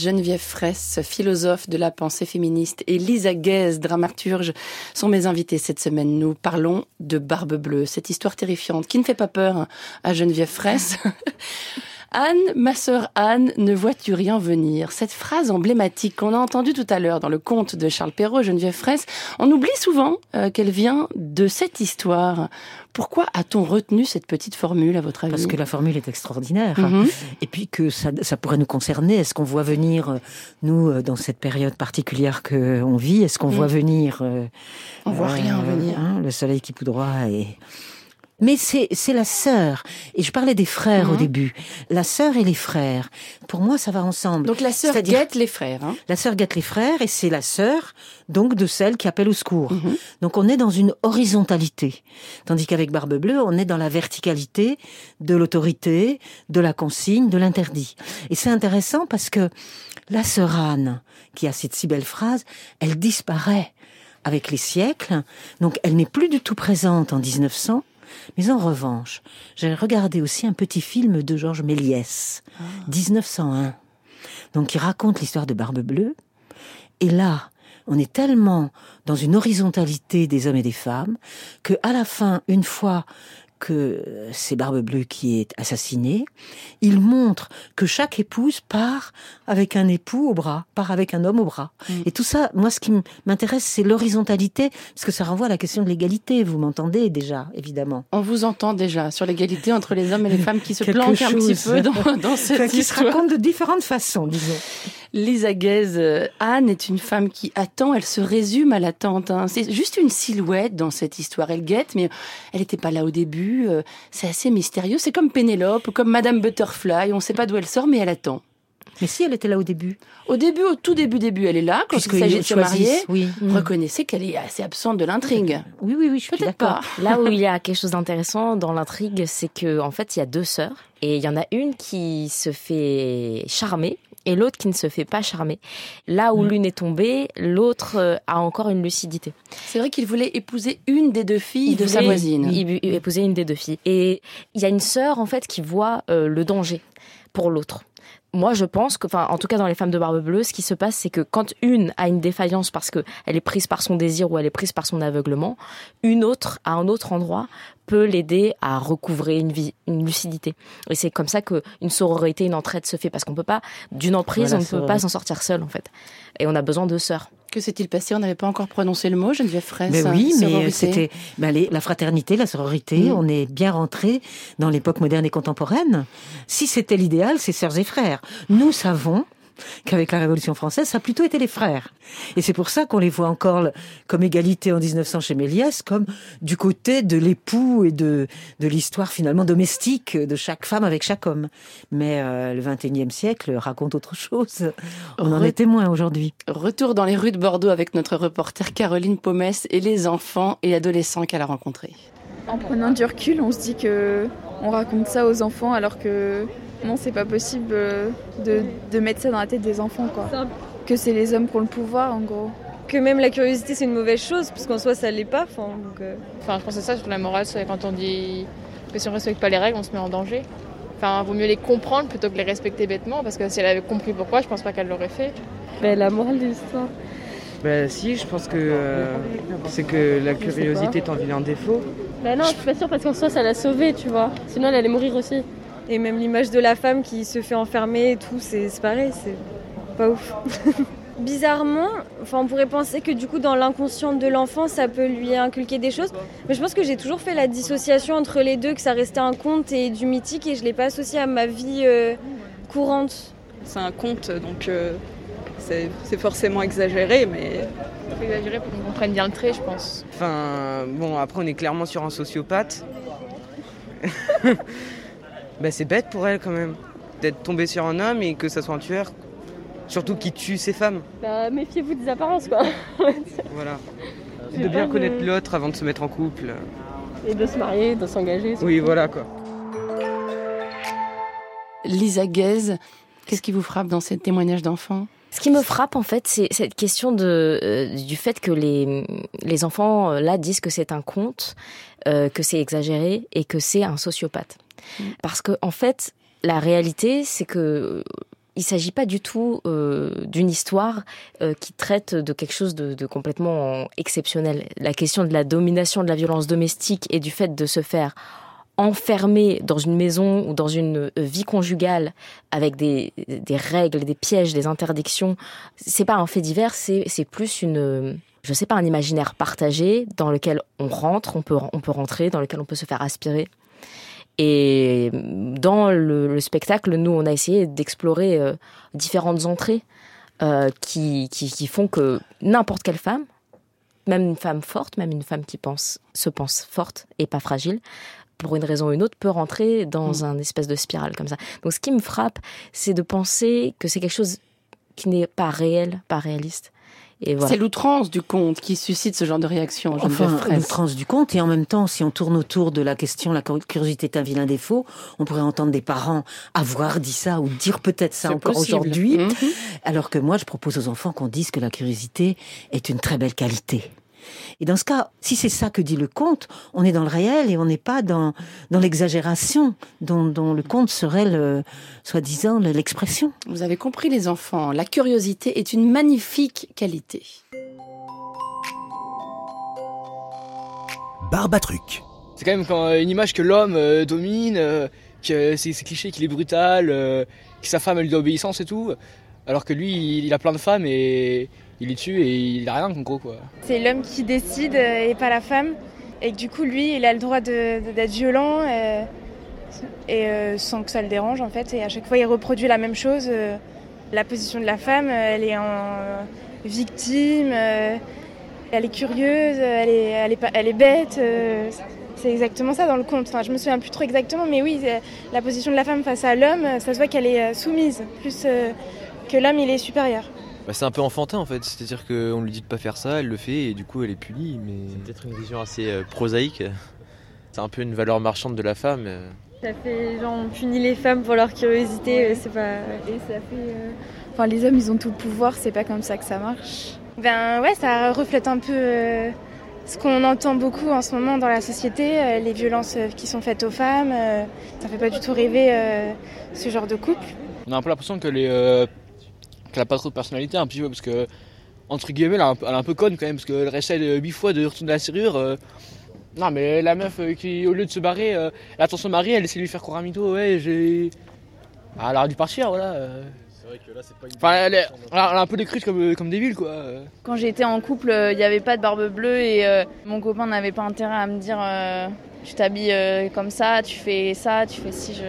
S4: Geneviève Fraisse, philosophe de la pensée féministe, et Lisa Guez, dramaturge, sont mes invités cette semaine. Nous parlons de Barbe Bleue, cette histoire terrifiante qui ne fait pas peur à Geneviève Fraisse. Anne, ma sœur Anne, ne vois-tu rien venir? Cette phrase emblématique qu'on a entendue tout à l'heure dans le conte de Charles Perrault, Geneviève Fraisse, on oublie souvent euh, qu'elle vient de cette histoire. Pourquoi a-t-on retenu cette petite formule, à votre avis?
S6: Parce que la formule est extraordinaire.
S4: Mhm.
S6: Et puis que ça, ça pourrait nous concerner. Est-ce qu'on voit venir, euh, nous, euh, dans cette période particulière que on vit, est-ce qu'on
S4: Mhm.
S6: voit venir... euh,
S4: On voit rien venir.
S6: hein, le soleil qui poudroie et... Mais c'est c'est la sœur. Et je parlais des frères
S4: Mhm.
S6: au début. La sœur et les frères. Pour moi, ça va ensemble.
S4: Donc la sœur guette les frères. hein.
S6: La sœur guette les frères et c'est la sœur donc de celle qui appelle au secours.
S4: Mhm.
S6: Donc on est dans une horizontalité, tandis qu'avec Barbe Bleue, on est dans la verticalité de l'autorité, de la consigne, de l'interdit. Et c'est intéressant parce que la sœur Anne, qui a cette si belle phrase, elle disparaît avec les siècles, donc elle n'est plus du tout présente en 1900. Mais en revanche, j'ai regardé aussi un petit film de Georges Méliès, 1901, donc qui raconte l'histoire de Barbe Bleue. Et là, on est tellement dans une horizontalité des hommes et des femmes que à la fin, une fois que c'est Barbe Bleue qui est assassinée, il montre que chaque épouse part avec un époux au bras, part avec un homme au bras. Et tout ça, moi, ce qui m'intéresse, c'est l'horizontalité, parce que ça renvoie à la question de l'égalité. Vous m'entendez déjà, évidemment.
S4: On vous entend déjà sur l'égalité entre les hommes et les femmes qui se planquent un petit peu dans, dans cette
S6: Enfin, qui se raconte de différentes façons, disons.
S4: Lisa Guez, euh, Anne est une femme qui attend, elle se résume à l'attente. hein. C'est juste une silhouette dans cette histoire. Elle guette, mais elle n'était pas là au début. euh, C'est assez mystérieux. C'est comme Pénélope, comme Madame Butterfly. On ne sait pas d'où elle sort, mais elle attend.
S6: Mais si elle était là au début
S4: Au début, au tout début, début, elle est là. Quand
S6: Puisque
S4: il s'agit de se marier,
S6: oui. Mm.
S4: reconnaissez qu'elle est assez absente de l'intrigue.
S6: Oui, oui, oui, je suis
S4: Peut-être
S6: d'accord.
S4: pas.
S7: Là où il y a quelque chose d'intéressant dans l'intrigue, c'est que en fait, il y a deux sœurs et il y en a une qui se fait charmer et l'autre qui ne se fait pas charmer. Là où l'une est tombée, l'autre euh, a encore une lucidité.
S4: C'est vrai qu'il voulait épouser une des deux filles de sa voisine.
S7: y épouser une des deux filles. Et il y a une sœur en fait qui voit euh, le danger pour l'autre. Moi, je pense que, enfin, en tout cas dans les femmes de barbe bleue, ce qui se passe, c'est que quand une a une défaillance parce que elle est prise par son désir ou elle est prise par son aveuglement, une autre à un autre endroit peut l'aider à recouvrer une vie, une lucidité. Et c'est comme ça que une sororité, une entraide se fait parce qu'on peut pas d'une emprise,
S6: Voilà,
S7: on ne peut pas s'en sortir seul en fait. Et on a besoin de sœurs.
S4: Que s'est-il passé? On n'avait pas encore prononcé le mot, Geneviève Fraisse.
S6: Mais oui, mais c'était ben, la fraternité, la sororité.
S4: Mm.
S6: On est bien rentré dans l'époque moderne et contemporaine. Si c'était l'idéal, c'est sœurs et frères. Nous savons qu'avec la Révolution française, ça a plutôt été les frères. Et c'est pour ça qu'on les voit encore comme égalité en 1900 chez Méliès, comme du côté de l'époux et de, de l'histoire finalement domestique de chaque femme avec chaque homme. Mais euh, le 21e siècle raconte autre chose. On en est témoin aujourd'hui.
S4: Retour dans les rues de Bordeaux avec notre reporter Caroline Pomès et les enfants et adolescents qu'elle a rencontrés.
S18: En prenant du recul, on se dit que on raconte ça aux enfants alors que non, c'est pas possible euh, de, de mettre ça dans la tête des enfants quoi. Que c'est les hommes qui ont le pouvoir en gros.
S19: Que même la curiosité c'est une mauvaise chose, puisqu'en soi ça l'est pas. Enfin, donc, euh,
S11: Enfin, je pense que c'est ça sur la morale, c'est quand on dit que si on respecte pas les règles, on se met en danger. Enfin, vaut mieux les comprendre plutôt que les respecter bêtement, parce que si elle avait compris pourquoi, je pense pas qu'elle l'aurait fait.
S14: Ben, la morale de l'histoire.
S13: Bah si, je pense que euh, c'est que la curiosité
S14: pas.
S13: t'en vient un défaut.
S14: Ben non, je suis pas sûre parce qu'en soi, ça l'a sauvée, tu vois. Sinon, elle allait mourir aussi.
S19: Et même l'image de la femme qui se fait enfermer et tout, c'est c'est pareil, c'est pas ouf. Bizarrement, enfin, on pourrait penser que du coup dans l'inconscient de l'enfant ça peut lui inculquer des choses, mais je pense que j'ai toujours fait la dissociation entre les deux, que ça restait un conte et du mythique et je l'ai pas associé à ma vie euh, courante.
S3: C'est un conte, donc euh, c'est forcément exagéré, mais
S11: C'est exagéré pour qu'on comprenne bien le trait, je pense.
S13: Enfin, bon, après on est clairement sur un sociopathe. bah c'est bête pour elle quand même, d'être tombée sur un homme et que ça soit un tueur. Surtout qui tue ses femmes.
S14: Bah, méfiez-vous des apparences, quoi.
S13: Voilà. De bien connaître
S14: de-
S13: l'autre avant de se mettre en couple.
S14: Et de se marier, de s'engager.
S13: Oui, voilà quoi.
S4: Lisa Guez, qu'est-ce qui vous frappe dans ces témoignages d'enfants?
S2: Ce
S7: qui me frappe en fait, c'est cette question de, euh, du fait que les, les enfants euh, là disent que c'est un conte, euh, que c'est exagéré et que c'est un sociopathe. Parce que en fait, la réalité, c'est que il s'agit pas du tout euh, d'une histoire euh, qui traite de quelque chose de, de complètement exceptionnel. La question de la domination de la violence domestique et du fait de se faire enfermer dans une maison ou dans une euh, vie conjugale avec des, règles, des pièges, des interdictions, c'est pas un fait divers, c'est plus une euh, je sais pas un imaginaire partagé dans lequel on rentre, on peut on peut rentrer, dans lequel on peut se faire aspirer. Et dans le, le spectacle, nous, on a essayé d'explorer euh, différentes entrées qui, qui, qui font que n'importe quelle femme, même une femme forte, même une femme qui pense, se pense forte et pas fragile, pour une raison ou une autre, peut rentrer dans un espèce de spirale comme ça. Donc, ce qui me frappe, c'est de penser que c'est quelque chose qui n'est pas réel, pas réaliste. Voilà.
S4: C'est l'outrance du conte qui suscite ce genre de réaction.
S6: Enfin, l'outrance du conte, et en même temps, si on tourne autour de la question, la curiosité est un vilain défaut, on pourrait entendre des parents avoir dit ça ou dire peut-être ça encore aujourd'hui,
S4: Mhm.
S6: alors que moi, je propose aux enfants qu'on dise que la curiosité est une très belle qualité. Et dans ce cas, si c'est ça que dit le conte, on est dans le réel et on n'est pas dans, dans l'exagération dont, dont le conte serait, le, soi-disant, le- l'expression.
S4: Vous avez compris les enfants, la curiosité est une magnifique qualité.
S5: Barbatruc.
S20: C'est quand même quand, euh, une image que l'homme euh, domine, euh, que c'est c'est cliché qu'il est brutal, euh, que sa femme elle lui doit obéissance et tout, alors que lui il, il a plein de femmes et il les tue et il a rien en gros quoi.
S12: C'est l'homme qui décide euh, et pas la femme. Et du coup, lui, il a le droit d'être violent euh, et euh, sans que ça le dérange en fait. Et à chaque fois, il reproduit la même chose. la position de la femme, elle est en victime, elle est curieuse, elle est, elle est, elle est bête. c'est exactement ça dans le conte. Enfin, je me souviens plus trop exactement, mais oui, la position de la femme face à l'homme, ça se voit qu'elle est soumise, plus que l'homme, il est supérieur.
S21: Bah, c'est un peu enfantin en fait, c'est-à-dire qu'on lui dit de pas faire ça, elle le fait et du coup elle est punie, mais c'est peut-être une vision assez euh, prosaïque. C'est un peu une valeur marchande de la femme. euh.
S19: Ça fait genre on punit les femmes pour leur curiosité, euh, c'est pas.
S18: Et ça fait. euh, Enfin, les hommes, ils ont tout le pouvoir, c'est pas comme ça que ça marche.
S12: Ben ouais, ça reflète un peu euh, ce qu'on entend beaucoup en ce moment dans la société, euh, les violences qui sont faites aux femmes. euh, ça fait pas du tout rêver euh, ce genre de couple.
S20: On a un peu l'impression qu'elle est, euh, qu'elle a pas trop de personnalité un petit peu parce que entre guillemets elle est un, peu- elle est un peu conne quand même parce qu'elle essaie de 8 fois de retourner la serrure. euh. Non mais la meuf euh, qui au lieu de se barrer, euh, elle attend son mari, elle essaie de lui faire croire un mytho, ouais j'ai... Ah, elle aurait dû partir voilà. euh.
S21: C'est vrai que là c'est pas une.
S20: Enfin elle est, elle a un peu décrite comme, comme des villes quoi. euh.
S18: Quand j'étais en couple, euh, il n'y avait pas de barbe bleue et euh, mon copain n'avait pas intérêt à me dire euh, tu t'habilles euh, comme ça, tu fais ça, tu fais ci, je,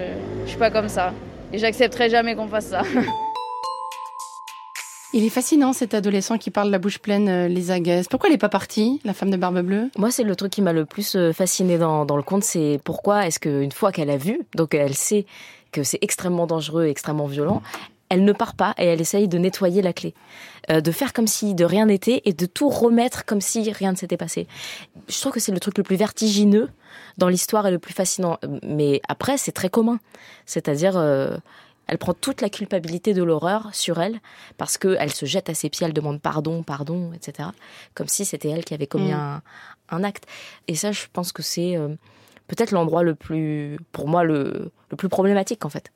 S18: je suis pas comme ça. Et j'accepterai jamais qu'on fasse ça.
S4: Il est fascinant cet adolescent qui parle la bouche pleine, euh, Lisa Guest. Pourquoi elle n'est pas partie, la femme de barbe bleue?
S7: Moi, c'est le truc qui m'a le plus euh, fasciné dans, dans le conte, c'est pourquoi est-ce qu'une fois qu'elle a vu, donc elle sait que c'est extrêmement dangereux, extrêmement violent, elle ne part pas et elle essaye de nettoyer la clé, Euh, de faire comme si de rien n'était et de tout remettre comme si rien ne s'était passé. Je trouve que c'est le truc le plus vertigineux dans l'histoire et le plus fascinant. Mais après, c'est très commun, c'est-à-dire elle prend toute la culpabilité de l'horreur sur elle parce qu'elle se jette à ses pieds, elle demande pardon, pardon, etc. Comme si c'était elle qui avait commis
S4: Mm.
S7: un, un acte. Et ça, je pense que c'est euh, peut-être l'endroit le plus, pour moi, le, le plus problématique en fait.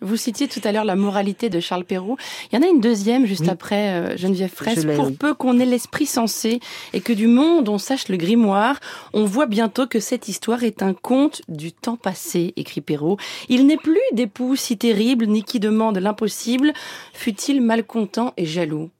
S4: Vous citiez tout à l'heure la moralité de Charles Perrault. Il y en a une deuxième juste après euh, Geneviève Fraisse. Pour peu qu'on ait l'esprit sensé et que du monde on sache le grimoire, on voit bientôt que cette histoire est un conte du temps passé, écrit Perrault. Il n'est plus d'époux si terrible ni qui demande l'impossible, fut-il malcontent et jaloux?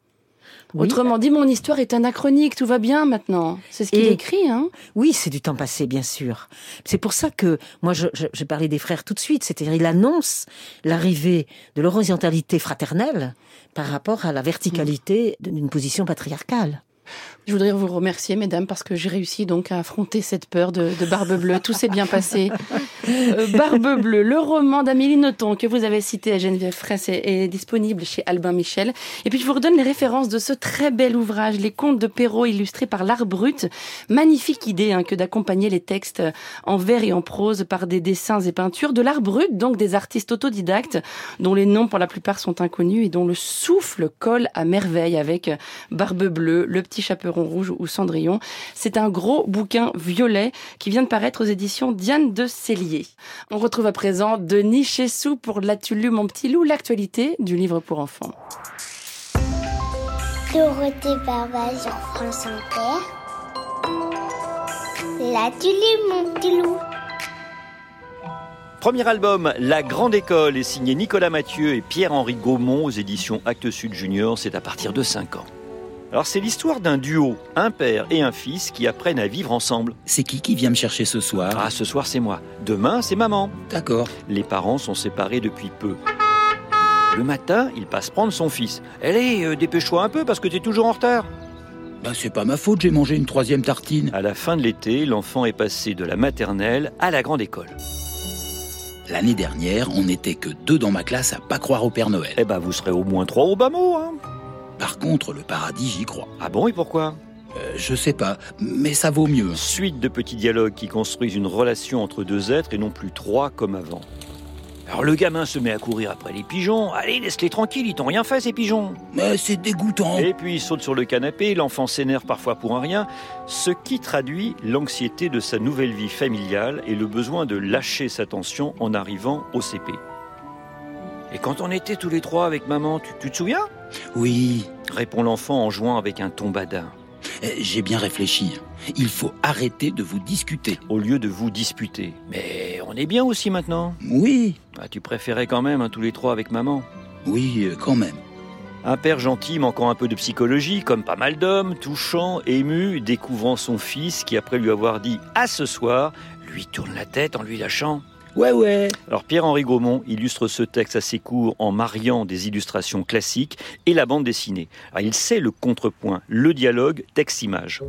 S6: Oui.
S4: Autrement dit, mon histoire est anachronique, tout va bien maintenant. C'est ce qu'il écrit, hein
S6: Oui, c'est du temps passé, bien sûr. C'est pour ça que moi, je, je, je parlais des frères tout de suite. C'est-à-dire, il annonce l'arrivée de l'horizontalité fraternelle par rapport à la verticalité d'une position patriarcale.
S4: Je voudrais vous remercier, mesdames, parce que j'ai réussi donc à affronter cette peur de, de Barbe Bleue. Tout s'est bien passé. Euh, Barbe Bleue, le roman d'Amélie Nothomb que vous avez cité à Geneviève Fraisse est, est disponible chez Albin Michel. Et puis je vous redonne les références de ce très bel ouvrage, Les Contes de Perrault illustrés par l'art brut. Magnifique idée hein, que d'accompagner les textes en vers et en prose par des dessins et peintures de l'art brut, donc des artistes autodidactes dont les noms pour la plupart sont inconnus et dont le souffle colle à merveille avec Barbe Bleue, Le Petit Chaperon Rouge ou Cendrillon. C'est un gros bouquin violet qui vient de paraître aux éditions Diane de Cellier. On retrouve à présent Denis Chessou pour L'as-tu lu mon petit loup, l'actualité du livre pour enfants.
S2: Dorothée Barba sur France Inter. Mon petit loup.
S22: Premier album, La Grande École, est signé Nicolas Mathieu et Pierre-Henri Gaumont aux éditions Actes Sud Junior. C'est à partir de 5 ans. Alors c'est l'histoire d'un duo, un père et un fils qui apprennent à vivre ensemble.
S23: C'est qui qui vient me chercher ce soir?
S22: Ah, ce soir c'est moi. Demain c'est maman.
S23: D'accord.
S22: Les parents sont séparés depuis peu. Le matin, il passe prendre son fils. Allez, euh, dépêche-toi un peu parce que t'es toujours en retard.
S23: Bah c'est pas ma faute, j'ai mangé une troisième tartine.
S22: À la fin de l'été, l'enfant est passé de la maternelle à la grande école.
S23: L'année dernière, on n'était que deux dans ma classe à pas croire au Père Noël.
S22: Eh ben, vous serez au moins trois au bas mot, hein.
S23: Par contre, le paradis, j'y crois.
S22: Ah bon, et pourquoi?
S23: Euh, Je sais pas, mais ça vaut mieux.
S22: Suite de petits dialogues qui construisent une relation entre deux êtres et non plus trois comme avant. Alors le gamin se met à courir après les pigeons. Allez, laisse-les tranquilles, ils t'ont rien fait ces pigeons.
S23: Mais c'est dégoûtant.
S22: Et puis il saute sur le canapé, l'enfant s'énerve parfois pour un rien, ce qui traduit l'anxiété de sa nouvelle vie familiale et le besoin de lâcher sa tension en arrivant au CP. Et quand on était tous les trois avec maman, tu, tu te souviens?
S23: Oui,
S22: répond l'enfant en jouant avec un ton badin.
S23: euh, j'ai bien réfléchi. Il faut arrêter de vous discuter.
S22: Au lieu de vous disputer. Mais on est bien aussi maintenant.
S23: Oui,
S22: Ah, tu préférais quand même hein, tous les trois avec maman.
S23: oui, euh, quand même.
S22: Un père gentil manquant un peu de psychologie, comme pas mal d'hommes, touchant, ému, découvrant son fils qui, après lui avoir dit à ce soir, lui tourne la tête en lui lâchant.
S23: Ouais, ouais.
S22: Alors Pierre-Henri Gaumont illustre ce texte assez court en mariant des illustrations classiques et la bande dessinée. Alors, il sait le contrepoint, le dialogue, texte-image.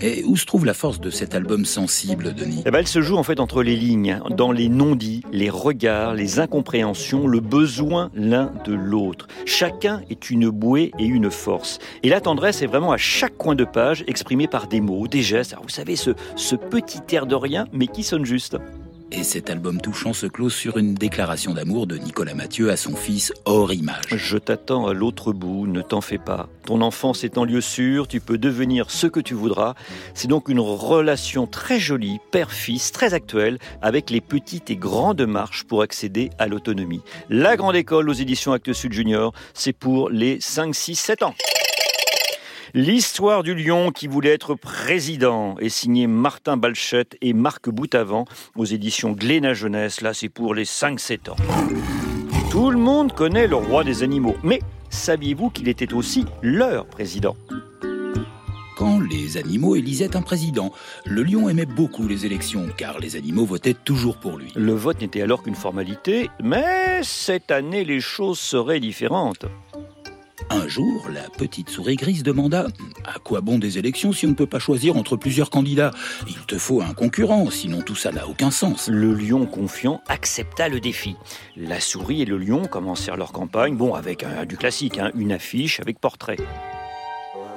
S23: Et où se trouve la force de cet album sensible, Denis?
S22: Eh ben, elle se joue en fait entre les lignes, dans les non-dits, les regards, les incompréhensions, le besoin l'un de l'autre. Chacun est une bouée et une force. Et la tendresse est vraiment à chaque coin de page exprimée par des mots, des gestes. Alors, vous savez, ce, ce petit air de rien, mais qui sonne juste.
S23: Et cet album touchant se close sur une déclaration d'amour de Nicolas Mathieu à son fils hors image.
S22: Je t'attends à l'autre bout, ne t'en fais pas. Ton enfance est en lieu sûr, tu peux devenir ce que tu voudras. C'est donc une relation très jolie, père-fils, très actuelle, avec les petites et grandes marches pour accéder à l'autonomie. La grande école aux éditions Actes Sud Junior, c'est pour les 5, 6, 7 ans. L'histoire du lion qui voulait être président est signée Martin Balchette et Marc Boutavant aux éditions Glénat Jeunesse. Là, c'est pour les 5-7 ans. Tout le monde connaît le roi des animaux, mais saviez-vous qu'il était aussi leur président?
S23: Quand les animaux élisaient un président, le lion aimait beaucoup les élections, car les animaux votaient toujours pour lui.
S22: Le vote n'était alors qu'une formalité, mais cette année les choses seraient différentes.
S23: Un jour, la petite souris grise demanda À quoi bon des élections si on ne peut pas choisir entre plusieurs candidats? Il te faut un concurrent, sinon tout ça n'a aucun sens.
S22: Le lion confiant accepta le défi. La souris et le lion commencèrent leur campagne, bon, avec un- du classique, hein, une affiche avec portrait.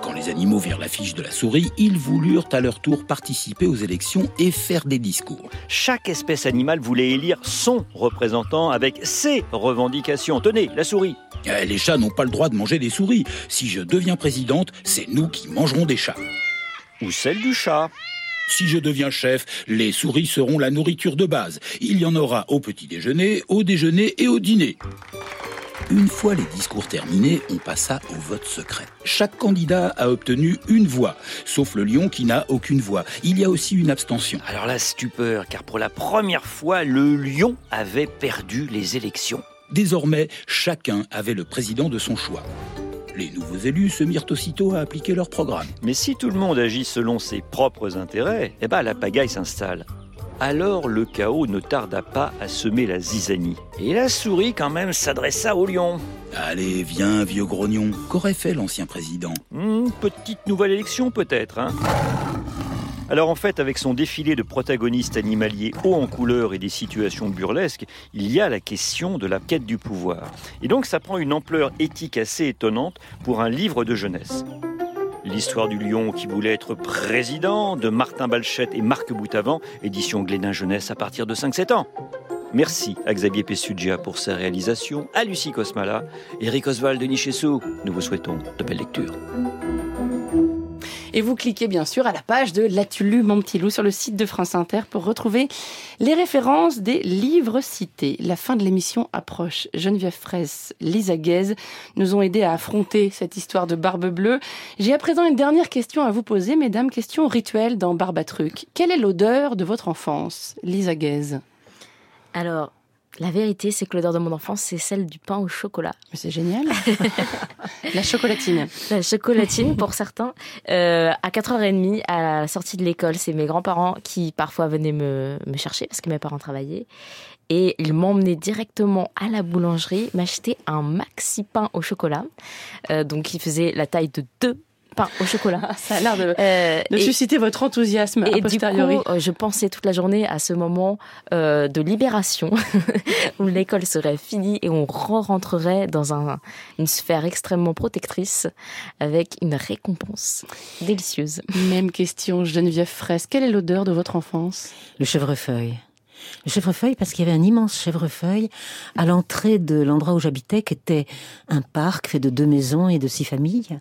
S23: Quand les animaux virent l'affiche de la souris, ils voulurent à leur tour participer aux élections et faire des discours.
S22: Chaque espèce animale voulait élire son représentant avec ses revendications. Tenez, la souris.
S23: Eh, Les chats n'ont pas le droit de manger des souris. Si je deviens présidente, c'est nous qui mangerons des chats.
S22: Ou celle du chat.
S23: Si je deviens chef, les souris seront la nourriture de base. Il y en aura au petit déjeuner, au déjeuner et au dîner. Une fois les discours terminés, on passa au vote secret. Chaque candidat a obtenu une voix, sauf le lion qui n'a aucune voix. Il y a aussi une abstention.
S22: Alors la stupeur, car pour la première fois, le lion avait perdu les élections.
S23: Désormais, chacun avait le président de son choix. Les nouveaux élus se mirent aussitôt à appliquer leur programme.
S22: Mais si tout le monde agit selon ses propres intérêts, eh ben la pagaille s'installe. Alors le chaos ne tarda pas à semer la zizanie. Et la souris quand même s'adressa au lion.
S23: Allez, viens, vieux grognon. Qu'aurait fait l'ancien président?
S22: Hmm, petite nouvelle élection peut-être, hein? Alors en fait, avec son défilé de protagonistes animaliers hauts en couleur et des situations burlesques, il y a la question de la quête du pouvoir. Et donc ça prend une ampleur éthique assez étonnante pour un livre de jeunesse. L'histoire du lion qui voulait être président de Martin Balchette et Marc Boutavant, édition Glénin Jeunesse à partir de 5-7 ans. Merci à Xavier Pessugia pour sa réalisation, à Lucie Cosmala, Eric Oswald de Nichessou. Nous vous souhaitons de belles lectures.
S4: Et vous cliquez bien sûr à la page de L'as-tu lu, mon petit loup, sur le site de France Inter pour retrouver les références des livres cités. La fin de l'émission approche. Geneviève Fraisse, Lisa Guez nous ont aidés à affronter cette histoire de Barbe Bleue. J'ai à présent une dernière question à vous poser, mesdames, question rituelle dans Barbatruc. Quelle est l'odeur de votre enfance, Lisa Guez
S7: Alors, la vérité, c'est que l'odeur de mon enfance, c'est celle du pain au chocolat.
S4: Mais c'est génial. la chocolatine.
S7: La chocolatine, pour certains. Euh, à 4h30, à la sortie de l'école, c'est mes grands-parents qui parfois venaient me, me chercher parce que mes parents travaillaient. Et ils m'emmenaient directement à la boulangerie m'acheter un maxi pain au chocolat. Euh, donc, il faisait la taille de deux pain au chocolat.
S4: Ça a l'air de, euh, de susciter votre enthousiasme
S7: et
S4: a posteriori.
S7: Du coup, euh, je pensais toute la journée à ce moment euh, de libération où l'école serait finie et on re-rentrerait dans un, une sphère extrêmement protectrice avec une récompense délicieuse.
S4: Même question, Geneviève Fraisse. Quelle est l'odeur de votre enfance?
S6: Le chèvrefeuille. Le chèvrefeuille parce qu'il y avait un immense chèvrefeuille à l'entrée de l'endroit où j'habitais qui était un parc fait de deux maisons et de six familles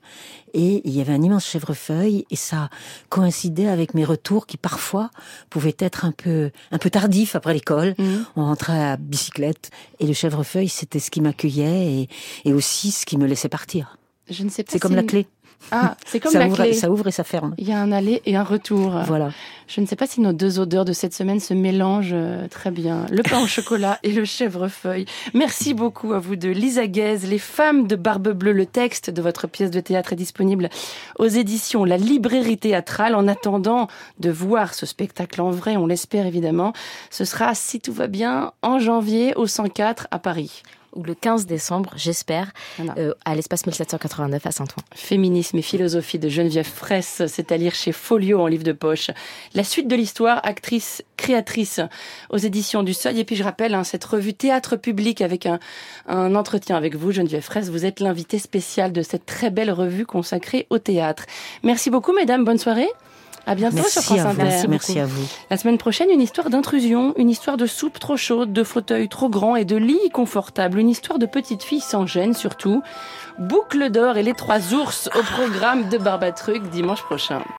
S6: et il y avait un immense chèvrefeuille et ça coïncidait avec mes retours qui parfois pouvaient être un peu un peu tardifs après l'école. Mmh. On rentrait à bicyclette et le chèvrefeuille c'était ce qui m'accueillait et, et aussi ce qui me laissait partir.
S4: Je ne sais pas.
S6: C'est comme la clé.
S4: Ah, c'est comme
S6: ça
S4: la
S6: ouvre,
S4: clé.
S6: Ça ouvre et ça ferme.
S4: Il y a un aller et un retour.
S6: Voilà.
S4: Je ne sais pas si nos deux odeurs de cette semaine se mélangent euh, très bien. Le pain au chocolat et le chèvrefeuille. Merci beaucoup à vous deux. Lisa Les femmes de Barbe Bleue, le texte de votre pièce de théâtre est disponible aux éditions La Librairie Théâtrale. En attendant de voir ce spectacle en vrai, on l'espère évidemment, ce sera, si tout va bien, en janvier au 104 à Paris
S7: ou le 15 décembre, j'espère, voilà. euh, à l'espace 1789 à Saint-Ouen.
S4: Féminisme et philosophie de Geneviève Fraisse, c'est à lire chez Folio en livre de poche. La suite de l'histoire, actrice, créatrice aux éditions du Seuil. Et puis je rappelle, hein, cette revue Théâtre public avec un, un entretien avec vous, Geneviève Fraisse. Vous êtes l'invité spécial de cette très belle revue consacrée au théâtre. Merci beaucoup, mesdames. Bonne soirée. À bientôt
S6: merci
S4: sur France Inter.
S6: Merci, merci à vous.
S4: La semaine prochaine, une histoire d'intrusion, une histoire de soupe trop chaude, de fauteuils trop grands et de lits confortables, une histoire de petite fille sans gêne surtout. Boucle d'or et les trois ours au programme de Barbatruc dimanche prochain.